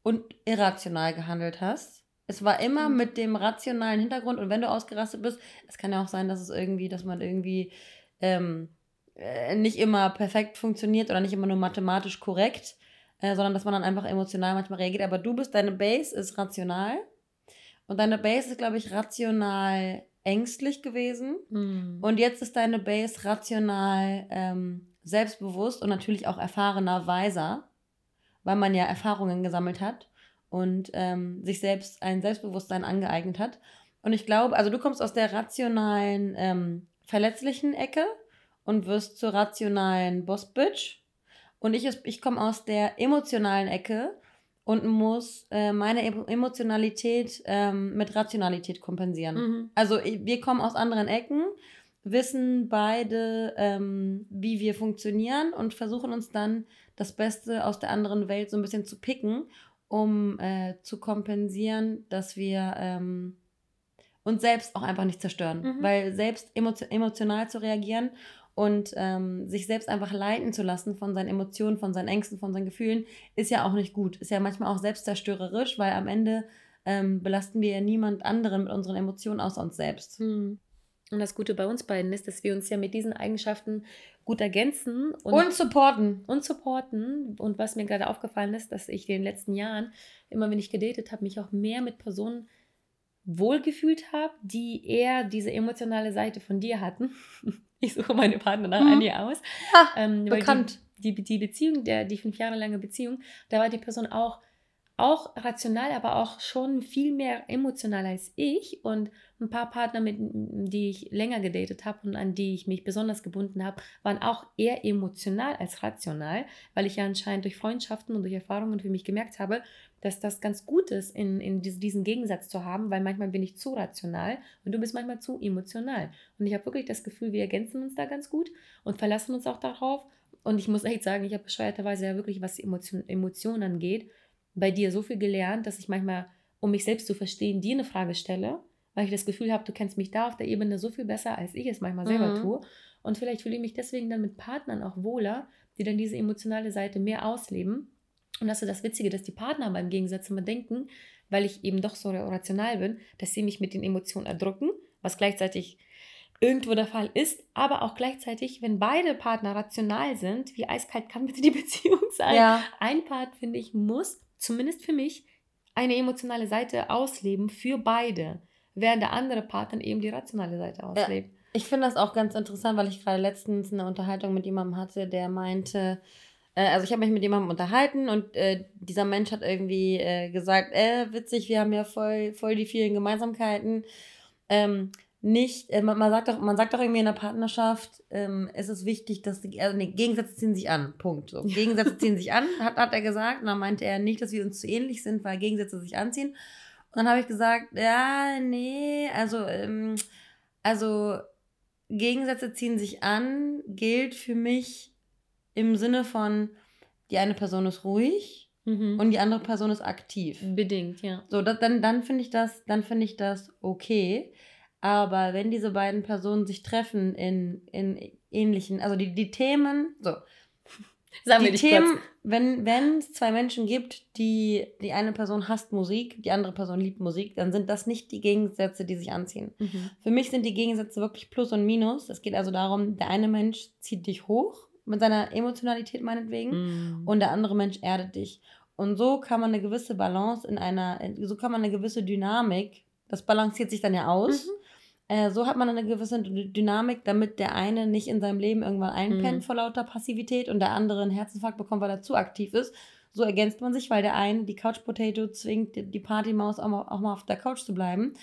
und irrational gehandelt hast. Es war immer mhm. mit dem rationalen Hintergrund und wenn du ausgerastet bist, es kann ja auch sein, dass es irgendwie, dass man irgendwie ähm, äh, nicht immer perfekt funktioniert oder nicht immer nur mathematisch korrekt, äh, sondern dass man dann einfach emotional manchmal reagiert. Aber du bist, deine Base ist rational und deine Base ist, glaube ich, rational ängstlich gewesen mhm. und jetzt ist deine Base rational ähm, selbstbewusst und natürlich auch erfahrener, weiser, weil man ja Erfahrungen gesammelt hat und ähm, sich selbst ein Selbstbewusstsein angeeignet hat. Und ich glaube, also du kommst aus der rationalen, ähm, verletzlichen Ecke und wirst zur rationalen Boss-Bitch. Und ich, ich komme aus der emotionalen Ecke und muss äh, meine Emotionalität ähm, mit Rationalität kompensieren. Mhm. Also wir kommen aus anderen Ecken, wissen beide, ähm, wie wir funktionieren und versuchen uns dann das Beste aus der anderen Welt so ein bisschen zu picken um äh, zu kompensieren, dass wir ähm, uns selbst auch einfach nicht zerstören. Mhm. Weil selbst emotional zu reagieren und ähm, sich selbst einfach leiten zu lassen von seinen Emotionen, von seinen Ängsten, von seinen Gefühlen, ist ja auch nicht gut. Ist ja manchmal auch selbstzerstörerisch, weil am Ende ähm, belasten wir ja niemand anderen mit unseren Emotionen außer uns selbst. Mhm. Und das Gute bei uns beiden ist, dass wir uns ja mit diesen Eigenschaften gut ergänzen und, und supporten. Und supporten. Und was mir gerade aufgefallen ist, dass ich in den letzten Jahren, immer wenn ich gedatet habe, mich auch mehr mit Personen wohlgefühlt habe, die eher diese emotionale Seite von dir hatten. Ich suche meine Partner nach mhm. Annie aus. Ha, ähm, bekannt. Die, die, die Beziehung, der, die fünf Jahre lange Beziehung, da war die Person auch auch rational, aber auch schon viel mehr emotional als ich. Und ein paar Partner, mit die ich länger gedatet habe und an die ich mich besonders gebunden habe, waren auch eher emotional als rational, weil ich ja anscheinend durch Freundschaften und durch Erfahrungen für mich gemerkt habe, dass das ganz gut ist, in, in diesen Gegensatz zu haben, weil manchmal bin ich zu rational und du bist manchmal zu emotional. Und ich habe wirklich das Gefühl, wir ergänzen uns da ganz gut und verlassen uns auch darauf. Und ich muss echt sagen, ich habe bescheuerterweise ja wirklich, was Emotionen Emotion angeht, bei dir so viel gelernt, dass ich manchmal, um mich selbst zu verstehen, dir eine Frage stelle, weil ich das Gefühl habe, du kennst mich da auf der Ebene so viel besser, als ich es manchmal selber mhm. tue. Und vielleicht fühle ich mich deswegen dann mit Partnern auch wohler, die dann diese emotionale Seite mehr ausleben und das ist das Witzige, dass die Partner aber im Gegensatz immer denken, weil ich eben doch so rational bin, dass sie mich mit den Emotionen erdrücken, was gleichzeitig irgendwo der Fall ist, aber auch gleichzeitig, wenn beide Partner rational sind, wie eiskalt kann bitte die Beziehung sein? Ja. Ein Part, finde ich, muss, zumindest für mich, eine emotionale Seite ausleben für beide, während der andere Part dann eben die rationale Seite auslebt. Ich finde das auch ganz interessant, weil ich gerade letztens eine Unterhaltung mit jemandem hatte, der meinte, äh, also ich habe mich mit jemandem unterhalten und äh, dieser Mensch hat irgendwie äh, gesagt, äh, witzig, wir haben ja voll, voll die vielen Gemeinsamkeiten. Ähm, nicht, äh, man, man, sagt doch, man sagt doch irgendwie in der Partnerschaft, ähm, es ist wichtig, dass die, also nee, Gegensätze ziehen sich an. Punkt. So. Gegensätze ziehen sich an, hat, hat er gesagt. Und dann meinte er nicht, dass wir uns zu ähnlich sind, weil Gegensätze sich anziehen. Und dann habe ich gesagt, ja, nee, also, ähm, also Gegensätze ziehen sich an, gilt für mich im Sinne von, die eine Person ist ruhig mhm. und die andere Person ist aktiv. Bedingt, ja. So, das, dann, dann finde ich das, dann finde ich das okay. Aber wenn diese beiden Personen sich treffen in, in ähnlichen, also die, die Themen, so. Sagen die Themen, kurz. wenn wenn es zwei Menschen gibt, die die eine Person hasst Musik, die andere Person liebt Musik, dann sind das nicht die Gegensätze, die sich anziehen. Mhm. Für mich sind die Gegensätze wirklich Plus und Minus. Es geht also darum, der eine Mensch zieht dich hoch mit seiner Emotionalität meinetwegen mm. und der andere Mensch erdet dich. Und so kann man eine gewisse Balance in einer, so kann man eine gewisse Dynamik, das balanciert sich dann ja aus. Mhm. Äh, so hat man eine gewisse Dynamik, damit der eine nicht in seinem Leben irgendwann einpennt mhm. vor lauter Passivität und der andere einen Herzinfarkt bekommt, weil er zu aktiv ist. So ergänzt man sich, weil der eine die Couch Potato zwingt, die Partymaus auch mal, auch mal auf der Couch zu bleiben.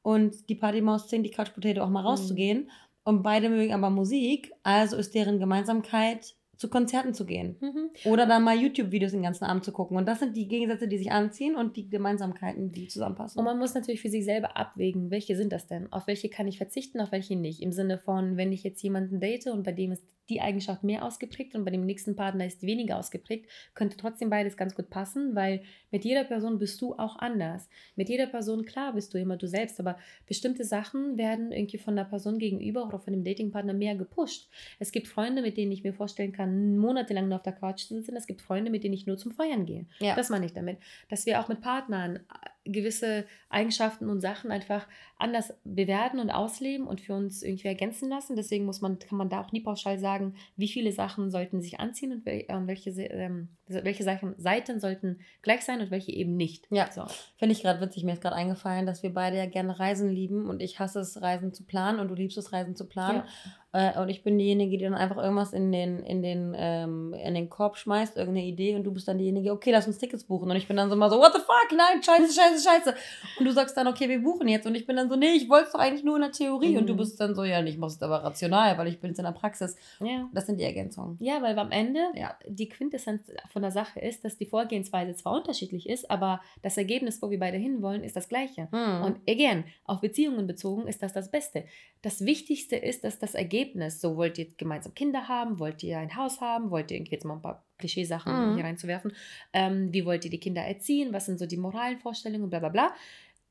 Und die Partymaus zwingt die Couch Potato auch mal rauszugehen. Mhm. Und beide mögen aber Musik, also ist deren Gemeinsamkeit zu Konzerten zu gehen. Mhm. Oder dann mal YouTube-Videos den ganzen Abend zu gucken. Und das sind die Gegensätze, die sich anziehen und die Gemeinsamkeiten, die zusammenpassen. Und man muss natürlich für sich selber abwägen, welche sind das denn? Auf welche kann ich verzichten, auf welche nicht? Im Sinne von, wenn ich jetzt jemanden date und bei dem ist die Eigenschaft mehr ausgeprägt und bei dem nächsten Partner ist weniger ausgeprägt, könnte trotzdem beides ganz gut passen, weil mit jeder Person bist du auch anders. Mit jeder Person, klar, bist du immer du selbst, aber bestimmte Sachen werden irgendwie von der Person gegenüber oder von dem Datingpartner mehr gepusht. Es gibt Freunde, mit denen ich mir vorstellen kann, monatelang nur auf der Couch sitzen. Es gibt Freunde, mit denen ich nur zum Feiern gehe. Ja. Das meine ich damit. Dass wir auch mit Partnern gewisse Eigenschaften und Sachen einfach anders bewerten und ausleben und für uns irgendwie ergänzen lassen. Deswegen muss man, kann man da auch nie pauschal sagen, wie viele Sachen sollten sich anziehen und welche, ähm, welche Sachen, Seiten sollten gleich sein und welche eben nicht. Ja, so. finde ich gerade witzig. Mir ist gerade eingefallen, dass wir beide ja gerne Reisen lieben und ich hasse es, Reisen zu planen und du liebst es, Reisen zu planen. Ja. Äh, und ich bin diejenige, die dann einfach irgendwas in den, in, den, ähm, in den Korb schmeißt, irgendeine Idee, und du bist dann diejenige, okay, lass uns Tickets buchen. Und ich bin dann so mal so, what the fuck, nein, scheiße, scheiße, scheiße. Und du sagst dann, okay, wir buchen jetzt. Und ich bin dann so, nee, ich wollte es doch eigentlich nur in der Theorie. Mhm. Und du mhm. bist dann so, ja, ich muss es aber rational, weil ich bin jetzt in der Praxis. Ja. Das sind die Ergänzungen. Ja, weil am Ende ja. die Quintessenz von der Sache ist, dass die Vorgehensweise zwar unterschiedlich ist, aber das Ergebnis, wo wir beide hinwollen, ist das gleiche. Mhm. Und again, auf Beziehungen bezogen ist das das Beste. Das Wichtigste ist, dass das Ergebnis, so wollt ihr gemeinsam Kinder haben, wollt ihr ein Haus haben, wollt ihr irgendwie jetzt mal ein paar Klischeesachen mhm. hier reinzuwerfen, ähm, wie wollt ihr die Kinder erziehen, was sind so die moralen Vorstellungen, bla bla bla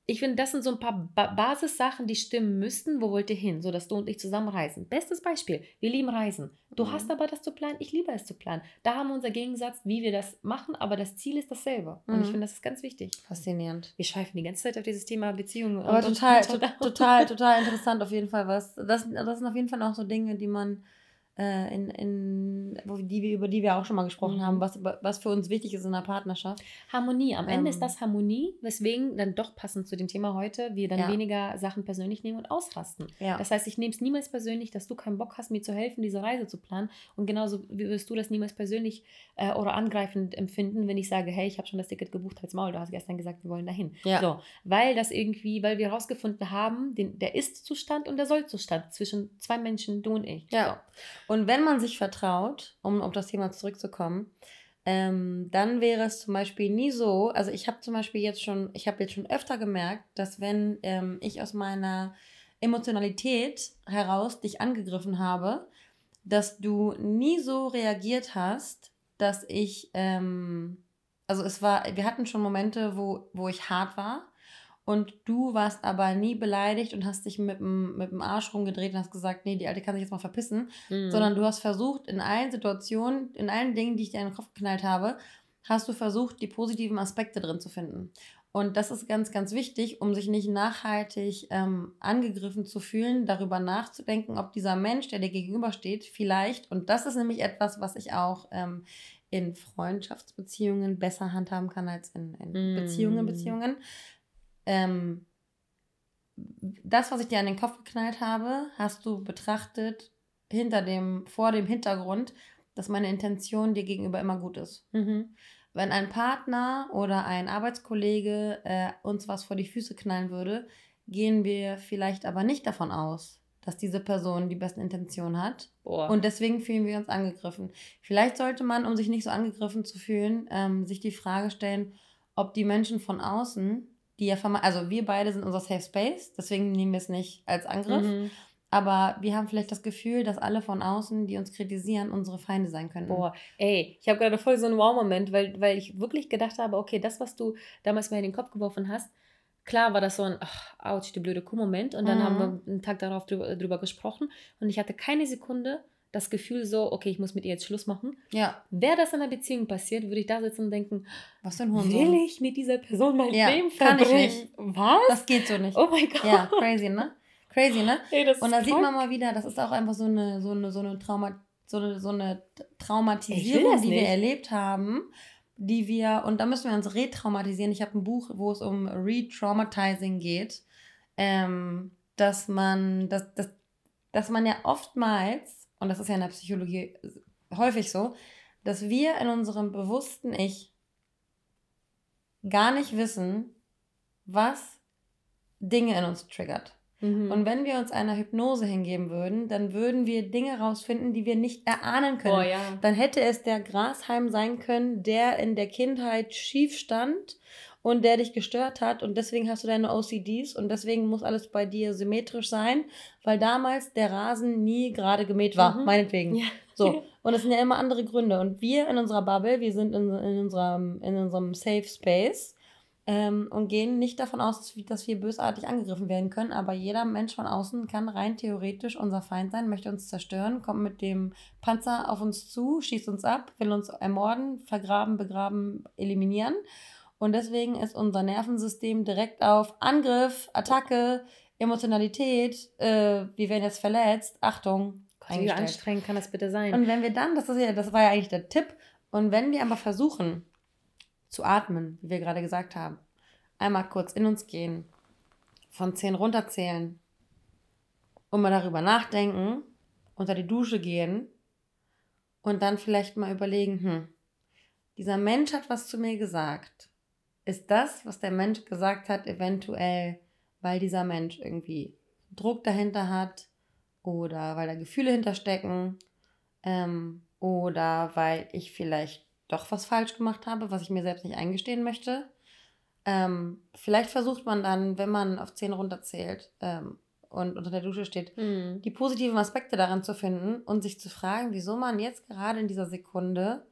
ich finde, das sind so ein paar ba Basissachen, die stimmen müssten. Wo wollt ihr hin, so dass du und ich zusammen reisen? Bestes Beispiel: Wir lieben Reisen. Du mhm. hast aber das zu planen, ich liebe es zu planen. Da haben wir unser Gegensatz, wie wir das machen, aber das Ziel ist dasselbe. Mhm. Und ich mhm. finde, das ist ganz wichtig. Faszinierend. Wir schweifen die ganze Zeit auf dieses Thema Beziehungen. Aber total, und, total, total interessant auf jeden Fall was. Das, das sind auf jeden Fall auch so Dinge, die man in, in, wo, die wir, über die wir auch schon mal gesprochen Mhm. haben, was, was für uns wichtig ist in einer Partnerschaft. Harmonie. Am Ende ist Ähm. das Harmonie, weswegen dann doch passend zu dem Thema heute wir dann Ja. weniger Sachen persönlich nehmen und ausrasten. Ja. Das heißt, ich nehme es niemals persönlich, dass du keinen Bock hast, mir zu helfen, diese Reise zu planen. Und genauso wirst du das niemals persönlich äh, oder angreifend empfinden, wenn ich sage, hey, ich habe schon das Ticket gebucht, halt's Maul, du hast gestern gesagt, wir wollen dahin. Ja. So, weil das irgendwie, weil wir herausgefunden haben, den, der Ist-Zustand und der Soll-Zustand zwischen zwei Menschen, du und ich. Ja. Und wenn man sich vertraut, um auf das Thema zurückzukommen, ähm, dann wäre es zum Beispiel nie so, also ich habe zum Beispiel jetzt schon, ich habe jetzt schon öfter gemerkt, dass wenn ähm, ich aus meiner Emotionalität heraus dich angegriffen habe, dass du nie so reagiert hast, dass ich, ähm, also es war, wir hatten schon Momente, wo, wo ich hart war und du warst aber nie beleidigt und hast dich mit dem, mit dem Arsch rumgedreht und hast gesagt, nee, die Alte kann sich jetzt mal verpissen, Mhm. sondern du hast versucht, in allen Situationen, in allen Dingen, die ich dir in den Kopf geknallt habe, hast du versucht, die positiven Aspekte drin zu finden. Und das ist ganz, ganz wichtig, um sich nicht nachhaltig ähm, angegriffen zu fühlen, darüber nachzudenken, ob dieser Mensch, der dir gegenübersteht, vielleicht, und das ist nämlich etwas, was ich auch ähm, in Freundschaftsbeziehungen besser handhaben kann als in, in Mm. Beziehungen, Beziehungen. Ähm, das, was ich dir an den Kopf geknallt habe, hast du betrachtet hinter dem, vor dem Hintergrund, dass meine Intention dir gegenüber immer gut ist. Mhm. Wenn ein Partner oder ein Arbeitskollege äh, uns was vor die Füße knallen würde, gehen wir vielleicht aber nicht davon aus, dass diese Person die besten Intentionen hat. Boah. Und deswegen fühlen wir uns angegriffen. Vielleicht sollte man, um sich nicht so angegriffen zu fühlen, ähm, sich die Frage stellen, ob die Menschen von außen, die ja also wir beide sind unser Safe Space, deswegen nehmen wir es nicht als Angriff. Mhm. Aber wir haben vielleicht das Gefühl, dass alle von außen, die uns kritisieren, unsere Feinde sein können. Boah, ey, ich habe gerade voll so einen Wow-Moment, weil, weil ich wirklich gedacht habe, okay, das, was du damals mir in den Kopf geworfen hast, klar war das so ein, ach, ouch, die blöde Kuh-Moment. Und dann Mhm. haben wir einen Tag darauf drüber, drüber gesprochen und ich hatte keine Sekunde das Gefühl so, okay, ich muss mit ihr jetzt Schluss machen. Ja, Wäre das in einer Beziehung passiert, würde ich da sitzen und denken, was ein Hurensohn. will ich mit dieser Person mein Ja, Leben kann ich verbringen? nicht. Was? Das geht so nicht. oh mein Gott. Ja, crazy, ne? Crazy, ne? Ey, Und da sieht man mal wieder, das ist auch einfach so eine, so eine, so eine Trauma, so eine, so eine Traumatisierung, die wir erlebt haben, die wir, und da müssen wir uns retraumatisieren. Ich habe ein Buch, wo es um Retraumatizing geht, ähm, dass man, dass, dass, dass man ja oftmals, und das ist ja in der Psychologie häufig so, dass wir in unserem bewussten Ich gar nicht wissen, was Dinge in uns triggert. Mhm. Und wenn wir uns einer Hypnose hingeben würden, dann würden wir Dinge rausfinden, die wir nicht erahnen können. Boah, ja. Dann hätte es der Grashalm sein können, der in der Kindheit schief stand und der dich gestört hat und deswegen hast du deine OCDs und deswegen muss alles bei dir symmetrisch sein, weil damals der Rasen nie gerade gemäht war, Mhm. meinetwegen. Ja. So, und es sind ja immer andere Gründe. Und wir in unserer Bubble, wir sind in, in, unserem, in unserem Safe Space ähm, und gehen nicht davon aus, dass wir, dass wir bösartig angegriffen werden können. Aber jeder Mensch von außen kann rein theoretisch unser Feind sein, möchte uns zerstören, kommt mit dem Panzer auf uns zu, schießt uns ab, will uns ermorden, vergraben, begraben, eliminieren. Und deswegen ist unser Nervensystem direkt auf Angriff, Attacke, Emotionalität, äh, wir werden jetzt verletzt, Achtung, wie anstrengend kann das bitte sein? Und wenn wir dann, das ist ja, das war ja eigentlich der Tipp, und wenn wir aber versuchen zu atmen, wie wir gerade gesagt haben, einmal kurz in uns gehen, von 10 runterzählen und mal darüber nachdenken, unter die Dusche gehen und dann vielleicht mal überlegen, hm, dieser Mensch hat was zu mir gesagt. Ist das, was der Mensch gesagt hat, eventuell, weil dieser Mensch irgendwie Druck dahinter hat oder weil da Gefühle hinterstecken ähm, oder weil ich vielleicht doch was falsch gemacht habe, was ich mir selbst nicht eingestehen möchte. Ähm, vielleicht versucht man dann, wenn man auf 10 runterzählt ähm, und unter der Dusche steht, Mhm. die positiven Aspekte daran zu finden und sich zu fragen, wieso man jetzt gerade in dieser Sekunde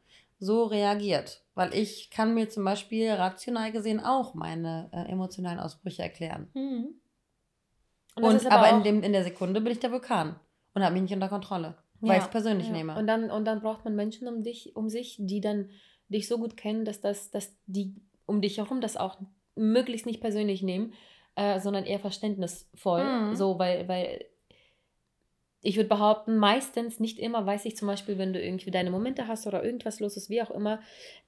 so reagiert. Weil ich kann mir zum Beispiel rational gesehen auch meine äh, emotionalen Ausbrüche erklären. Mhm. Und, das ist aber, in, dem, in der Sekunde bin ich der Vulkan und habe mich nicht unter Kontrolle, weil ich es persönlich ja. nehme. Und dann, und dann braucht man Menschen um dich, um sich, die dann dich so gut kennen, dass das, dass die um dich herum das auch möglichst nicht persönlich nehmen, äh, sondern eher verständnisvoll. Mhm. So, weil, weil ich würde behaupten, meistens, nicht immer, weiß ich zum Beispiel, wenn du irgendwie deine Momente hast oder irgendwas los ist, wie auch immer,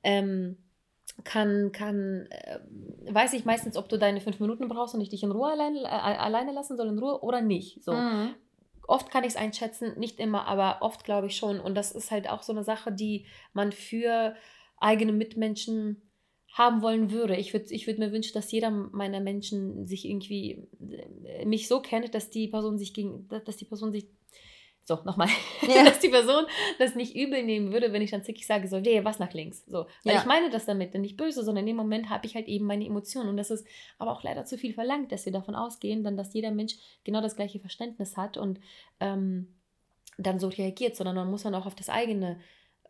ähm, kann, kann, äh, weiß ich meistens, ob du deine fünf Minuten brauchst und ich dich in Ruhe allein, äh, alleine lassen soll, in Ruhe oder nicht. So. Mhm. Oft kann ich es einschätzen, nicht immer, aber oft glaube ich schon. Und das ist halt auch so eine Sache, die man für eigene Mitmenschen haben wollen würde. Ich würde ich würd mir wünschen, dass jeder meiner Menschen sich irgendwie äh, mich so kennt, dass die Person sich gegen, dass die Person sich so, nochmal, ja. dass die Person das nicht übel nehmen würde, wenn ich dann zickig sage, so, nee, was nach links. So. Weil ja. ich meine das damit nicht böse, sondern in dem Moment habe ich halt eben meine Emotionen. Und das ist aber auch leider zu viel verlangt, dass wir davon ausgehen, dann, dass jeder Mensch genau das gleiche Verständnis hat und ähm, dann so reagiert, sondern man muss dann auch auf das eigene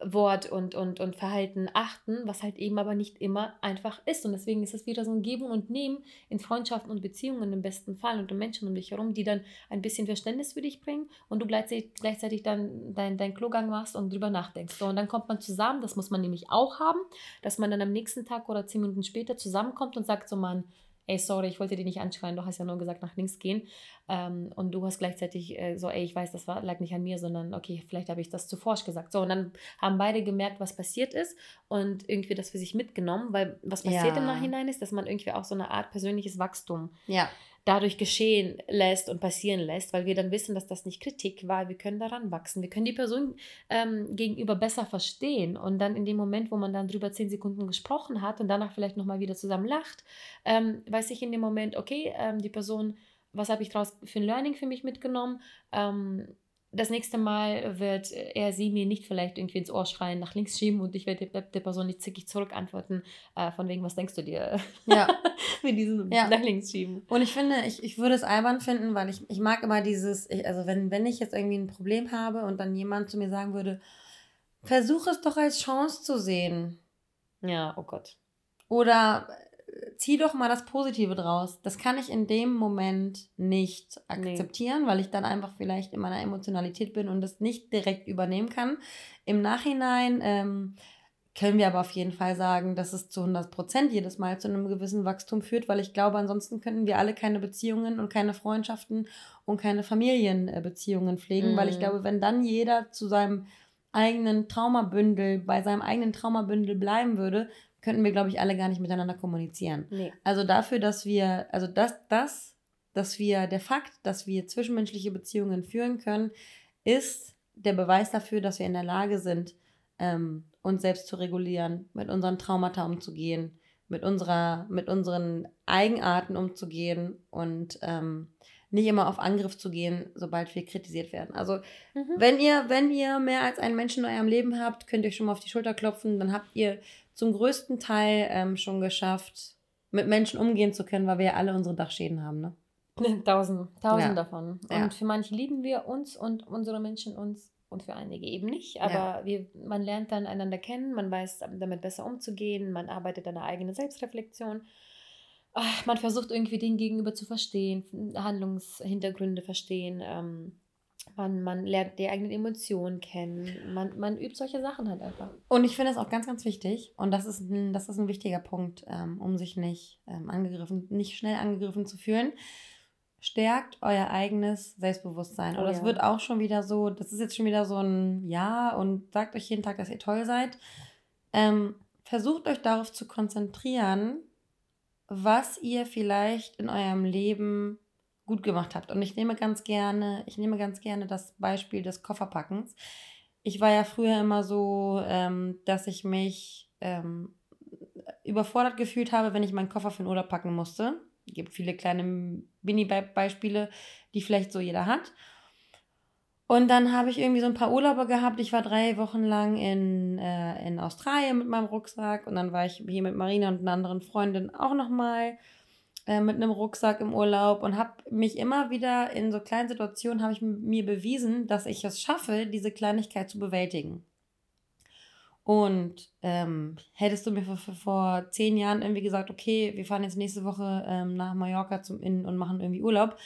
Wort und, und, und Verhalten achten, was halt eben aber nicht immer einfach ist. Und deswegen ist es wieder so ein Geben und Nehmen in Freundschaften und Beziehungen im besten Fall und um Menschen um dich herum, die dann ein bisschen Verständnis für dich bringen und du gleichzeitig, gleichzeitig dann deinen dein Klogang machst und drüber nachdenkst. So, und dann kommt man zusammen, das muss man nämlich auch haben, dass man dann am nächsten Tag oder zehn Minuten später zusammenkommt und sagt so, man, ey, sorry, ich wollte dich nicht anschreien, du hast ja nur gesagt, nach links gehen. Ähm, und du hast gleichzeitig äh, so, ey, ich weiß, das war, lag nicht an mir, sondern okay, vielleicht habe ich das zu forsch gesagt. So, und dann haben beide gemerkt, was passiert ist und irgendwie das für sich mitgenommen, weil was passiert ja. im Nachhinein ist, dass man irgendwie auch so eine Art persönliches Wachstum ja dadurch geschehen lässt und passieren lässt, weil wir dann wissen, dass das nicht Kritik war. Wir können daran wachsen. Wir können die Person ähm, gegenüber besser verstehen. Und dann in dem Moment, wo man dann drüber zehn Sekunden gesprochen hat und danach vielleicht nochmal wieder zusammen lacht, ähm, weiß ich in dem Moment, okay, ähm, die Person, was habe ich daraus für ein Learning für mich mitgenommen? Das nächste Mal wird er sie mir nicht vielleicht irgendwie ins Ohr schreien, nach links schieben und ich werde der, der Person nicht zickig zurück antworten, äh, von wegen, was denkst du dir? Ja. Mit diesem ja. nach links schieben. Und ich finde, ich, ich würde es albern finden, weil ich, ich mag immer dieses, ich, also wenn, wenn ich jetzt irgendwie ein Problem habe und dann jemand zu mir sagen würde, versuch es doch als Chance zu sehen. Ja, oh Gott. Oder zieh doch mal das Positive draus. Das kann ich in dem Moment nicht akzeptieren, nee. weil ich dann einfach vielleicht in meiner Emotionalität bin und das nicht direkt übernehmen kann. Im Nachhinein ähm, können wir aber auf jeden Fall sagen, dass es zu 100 Prozent jedes Mal zu einem gewissen Wachstum führt, weil ich glaube, ansonsten könnten wir alle keine Beziehungen und keine Freundschaften und keine Familienbeziehungen pflegen, mhm. weil ich mhm. glaube, wenn dann jeder zu seinem eigenen Traumabündel, bei seinem eigenen Traumabündel bleiben würde, könnten wir, glaube ich, alle gar nicht miteinander kommunizieren. Nee. Also dafür, dass wir, also das, das, dass wir, der Fakt, dass wir zwischenmenschliche Beziehungen führen können, ist der Beweis dafür, dass wir in der Lage sind, ähm, uns selbst zu regulieren, mit unseren Traumata umzugehen, mit, unserer, mit unseren Eigenarten umzugehen und ähm, nicht immer auf Angriff zu gehen, sobald wir kritisiert werden. Also mhm. wenn ihr, wenn ihr mehr als einen Menschen in eurem Leben habt, könnt ihr euch schon mal auf die Schulter klopfen, dann habt ihr zum größten Teil ähm, schon geschafft, mit Menschen umgehen zu können, weil wir ja alle unsere Dachschäden haben, ne? Tausend, tausend ja. davon. Und ja. für manche lieben wir uns und unsere Menschen uns und für einige eben nicht. Aber ja. wir, man lernt dann einander kennen, man weiß damit besser umzugehen, man arbeitet an der eigenen Selbstreflexion man versucht irgendwie den Gegenüber zu verstehen, Handlungshintergründe verstehen. Ähm, man, man lernt die eigenen Emotionen kennen. Man, man übt solche Sachen halt einfach. Und ich finde es auch ganz, ganz wichtig. Und das ist ein, das ist ein wichtiger Punkt, ähm, um sich nicht ähm, angegriffen, nicht schnell angegriffen zu fühlen. Stärkt euer eigenes Selbstbewusstsein. Oh, Oder es ja. wird auch schon wieder so, das ist jetzt schon wieder so ein Ja und sagt euch jeden Tag, dass ihr toll seid. Ähm, versucht euch darauf zu konzentrieren, was ihr vielleicht in eurem Leben gut gemacht habt. Und ich nehme ganz gerne, ich nehme ganz gerne das Beispiel des Kofferpackens. Ich war ja früher immer so, ähm, dass ich mich ähm, überfordert gefühlt habe, wenn ich meinen Koffer für den Urlaub packen musste. Es gibt viele kleine Mini-Beispiele, die vielleicht so jeder hat. Und dann habe ich irgendwie so ein paar Urlaube gehabt. Ich war drei Wochen lang in, äh, in Australien mit meinem Rucksack und dann war ich hier mit Marina und einer anderen Freundin auch nochmal äh, mit einem Rucksack im Urlaub und habe mich immer wieder in so kleinen Situationen habe ich mir bewiesen, dass ich es schaffe, diese Kleinigkeit zu bewältigen. Und ähm, hättest du mir vor, vor zehn Jahren irgendwie gesagt, okay, wir fahren jetzt nächste Woche ähm, nach Mallorca zum in und machen irgendwie Urlaub,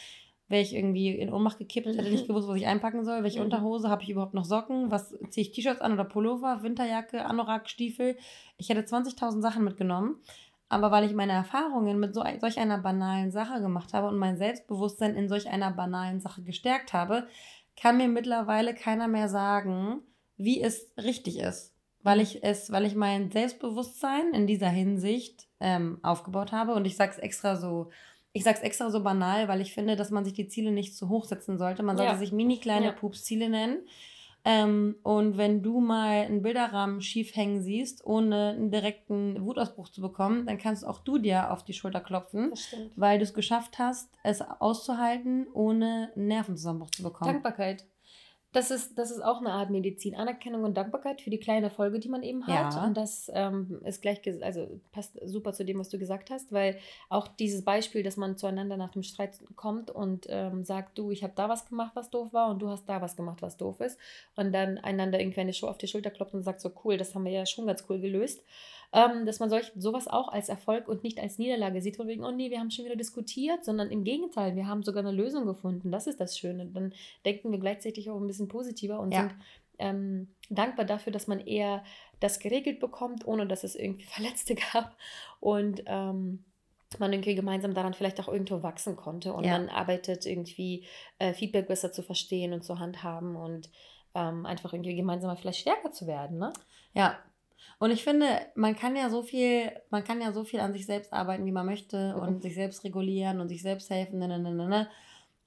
wäre ich irgendwie in Ohnmacht gekippt, hätte nicht gewusst, was ich einpacken soll, welche mhm. Unterhose, habe ich überhaupt noch Socken, was ziehe ich T-Shirts an oder Pullover, Winterjacke, Anorak, Stiefel. Ich hätte 20.000 Sachen mitgenommen. Aber weil ich meine Erfahrungen mit so, solch einer banalen Sache gemacht habe und mein Selbstbewusstsein in solch einer banalen Sache gestärkt habe, kann mir mittlerweile keiner mehr sagen, wie es richtig ist, weil mhm. ich es, weil ich mein Selbstbewusstsein in dieser Hinsicht ähm, aufgebaut habe und ich sage es extra so, ich sage es extra so banal, weil ich finde, dass man sich die Ziele nicht zu hoch setzen sollte. Man sollte ja. sich mini kleine ja. Pups-Ziele nennen. Ähm, und wenn du mal einen Bilderrahmen schief hängen siehst, ohne einen direkten Wutausbruch zu bekommen, dann kannst auch du dir auf die Schulter klopfen, weil du es geschafft hast, es auszuhalten, ohne einen Nervenzusammenbruch zu bekommen. Dankbarkeit. Das ist, das ist auch eine Art Medizin. Anerkennung und Dankbarkeit für die kleine Folge, die man eben hat. Ja. Und das ähm, ist gleich, also passt super zu dem, was du gesagt hast, weil auch dieses Beispiel, dass man zueinander nach dem Streit kommt und ähm, sagt, du, ich habe da was gemacht, was doof war, und du hast da was gemacht, was doof ist. Und dann einander irgendwie eine Show auf die Schulter klopft und sagt, so cool, das haben wir ja schon ganz cool gelöst ähm, dass man solch, sowas auch als Erfolg und nicht als Niederlage sieht, von wegen, oh nee, wir haben schon wieder diskutiert, sondern im Gegenteil, wir haben sogar eine Lösung gefunden. Das ist das Schöne. Dann denken wir gleichzeitig auch ein bisschen positiver und ja. sind ähm, dankbar dafür, dass man eher das geregelt bekommt, ohne dass es irgendwie Verletzte gab. Und ähm, man irgendwie gemeinsam daran vielleicht auch irgendwo wachsen konnte und ja. man arbeitet irgendwie äh, Feedback besser zu verstehen und zu handhaben und ähm, einfach irgendwie gemeinsam vielleicht stärker zu werden, ne? Ja, und ich finde, man kann ja so viel, man kann ja so viel an sich selbst arbeiten, wie man möchte und sich selbst regulieren und sich selbst helfen. Ne, ne, ne, ne, ne.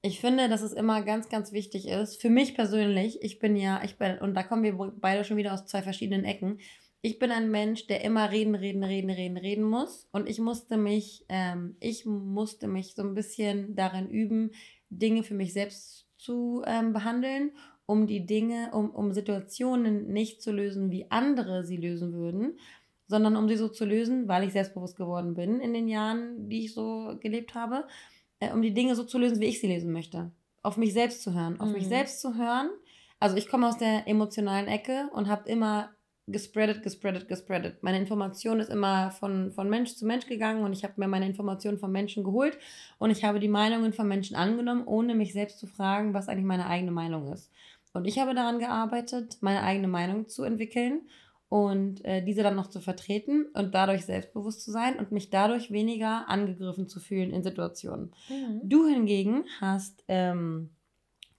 Ich finde, dass es immer ganz, ganz wichtig ist. Für mich persönlich, ich bin ja, ich bin, und da kommen wir beide schon wieder aus zwei verschiedenen Ecken. Ich bin ein Mensch, der immer reden, reden, reden, reden, reden muss. Und ich musste mich, ähm, ich musste mich so ein bisschen darin üben, Dinge für mich selbst zu ähm, behandeln um die Dinge, um, um Situationen nicht zu lösen, wie andere sie lösen würden, sondern um sie so zu lösen, weil ich selbstbewusst geworden bin in den Jahren, die ich so gelebt habe, äh, um die Dinge so zu lösen, wie ich sie lösen möchte. Auf mich selbst zu hören, auf mhm. mich selbst zu hören. Also ich komme aus der emotionalen Ecke und habe immer gespreadet, gespreadet, gespreadet. Meine Information ist immer von, von Mensch zu Mensch gegangen und ich habe mir meine Informationen von Menschen geholt und ich habe die Meinungen von Menschen angenommen, ohne mich selbst zu fragen, was eigentlich meine eigene Meinung ist. Und ich habe daran gearbeitet, meine eigene Meinung zu entwickeln und äh, diese dann noch zu vertreten und dadurch selbstbewusst zu sein und mich dadurch weniger angegriffen zu fühlen in Situationen. Mhm. Du hingegen hast, ähm,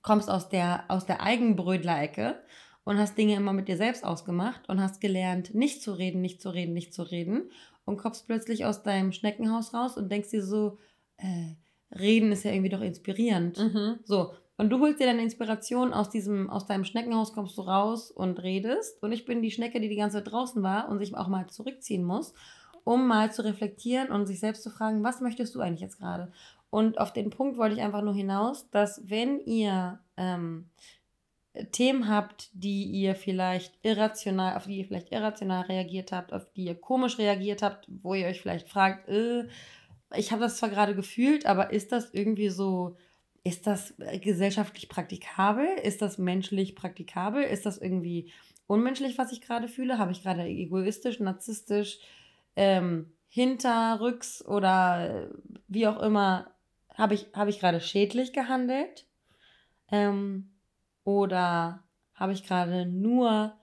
kommst aus der, aus der Eigenbrödler-Ecke und hast Dinge immer mit dir selbst ausgemacht und hast gelernt, nicht zu reden, nicht zu reden, nicht zu reden und kommst plötzlich aus deinem Schneckenhaus raus und denkst dir so, äh, reden ist ja irgendwie doch inspirierend. Mhm. So, und du holst dir deine Inspiration aus diesem, aus deinem Schneckenhaus, kommst du raus und redest. Und ich bin die Schnecke, die die ganze Zeit draußen war und sich auch mal zurückziehen muss, um mal zu reflektieren und sich selbst zu fragen, was möchtest du eigentlich jetzt gerade? Und auf den Punkt wollte ich einfach nur hinaus, dass wenn ihr ähm, Themen habt, die ihr vielleicht irrational, auf die ihr vielleicht irrational reagiert habt, auf die ihr komisch reagiert habt, wo ihr euch vielleicht fragt, äh, ich habe das zwar gerade gefühlt, aber ist das irgendwie so ist das äh, gesellschaftlich praktikabel? Ist das menschlich praktikabel? Ist das irgendwie unmenschlich, was ich gerade fühle? Habe ich gerade egoistisch, narzisstisch, ähm, hinterrücks oder äh, wie auch immer, habe ich, hab ich gerade schädlich gehandelt? Ähm, oder habe ich gerade nur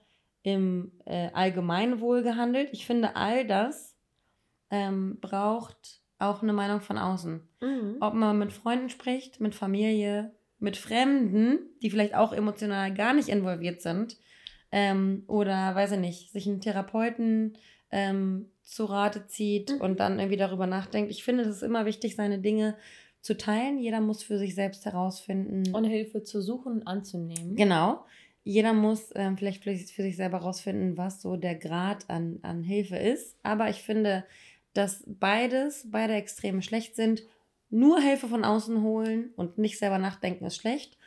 im äh, Allgemeinwohl gehandelt? Ich finde, all das ähm, braucht auch eine Meinung von außen. Mhm. Ob man mit Freunden spricht, mit Familie, mit Fremden, die vielleicht auch emotional gar nicht involviert sind. Ähm, oder, weiß ich nicht, sich einen Therapeuten ähm, zu Rate zieht mhm. und dann irgendwie darüber nachdenkt. Ich finde, es ist immer wichtig, seine Dinge zu teilen. Jeder muss für sich selbst herausfinden. Und Hilfe zu suchen und anzunehmen. Genau. Jeder muss ähm, vielleicht für sich selber herausfinden, was so der Grad an, an Hilfe ist. Aber ich finde, dass beides, beide Extreme schlecht sind. Nur Hilfe von außen holen und nicht selber nachdenken ist schlecht.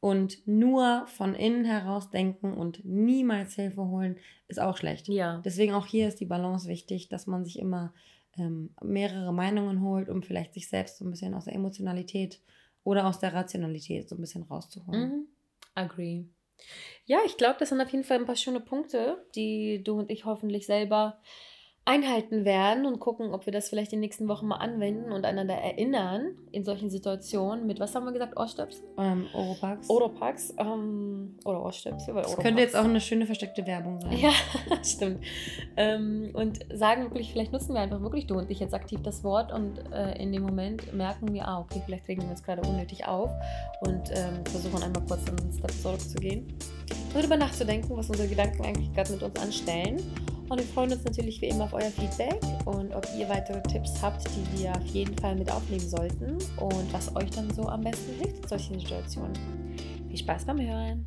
Und nur von innen heraus denken und niemals Hilfe holen ist auch schlecht. Ja. Deswegen auch hier ist die Balance wichtig, dass man sich immer ähm, mehrere Meinungen holt, um vielleicht sich selbst so ein bisschen aus der Emotionalität oder aus der Rationalität so ein bisschen rauszuholen. Mhm. Agree. Ja, ich glaube, das sind auf jeden Fall ein paar schöne Punkte, die du und ich hoffentlich selber einhalten werden und gucken, ob wir das vielleicht in den nächsten Wochen mal anwenden und einander erinnern in solchen Situationen mit, was haben wir gesagt, Ohrstöpsel? Ähm, Oropax. Oropax ähm, oder Ohrstöpsel. Das Oropax. könnte jetzt auch eine schöne versteckte Werbung sein. Ja, stimmt. Ähm, und sagen wirklich, vielleicht nutzen wir einfach wirklich du und ich jetzt aktiv das Wort und äh, in dem Moment merken wir, ah, okay, vielleicht regen wir uns gerade unnötig auf und ähm, versuchen einmal kurz einen Step zurückzugehen. Darüber nachzudenken, was unsere Gedanken eigentlich gerade mit uns anstellen und wir freuen uns natürlich wie immer auf euer Feedback und ob ihr weitere Tipps habt, die wir auf jeden Fall mit aufnehmen sollten und was euch dann so am besten hilft in solchen Situationen. Viel Spaß beim Hören!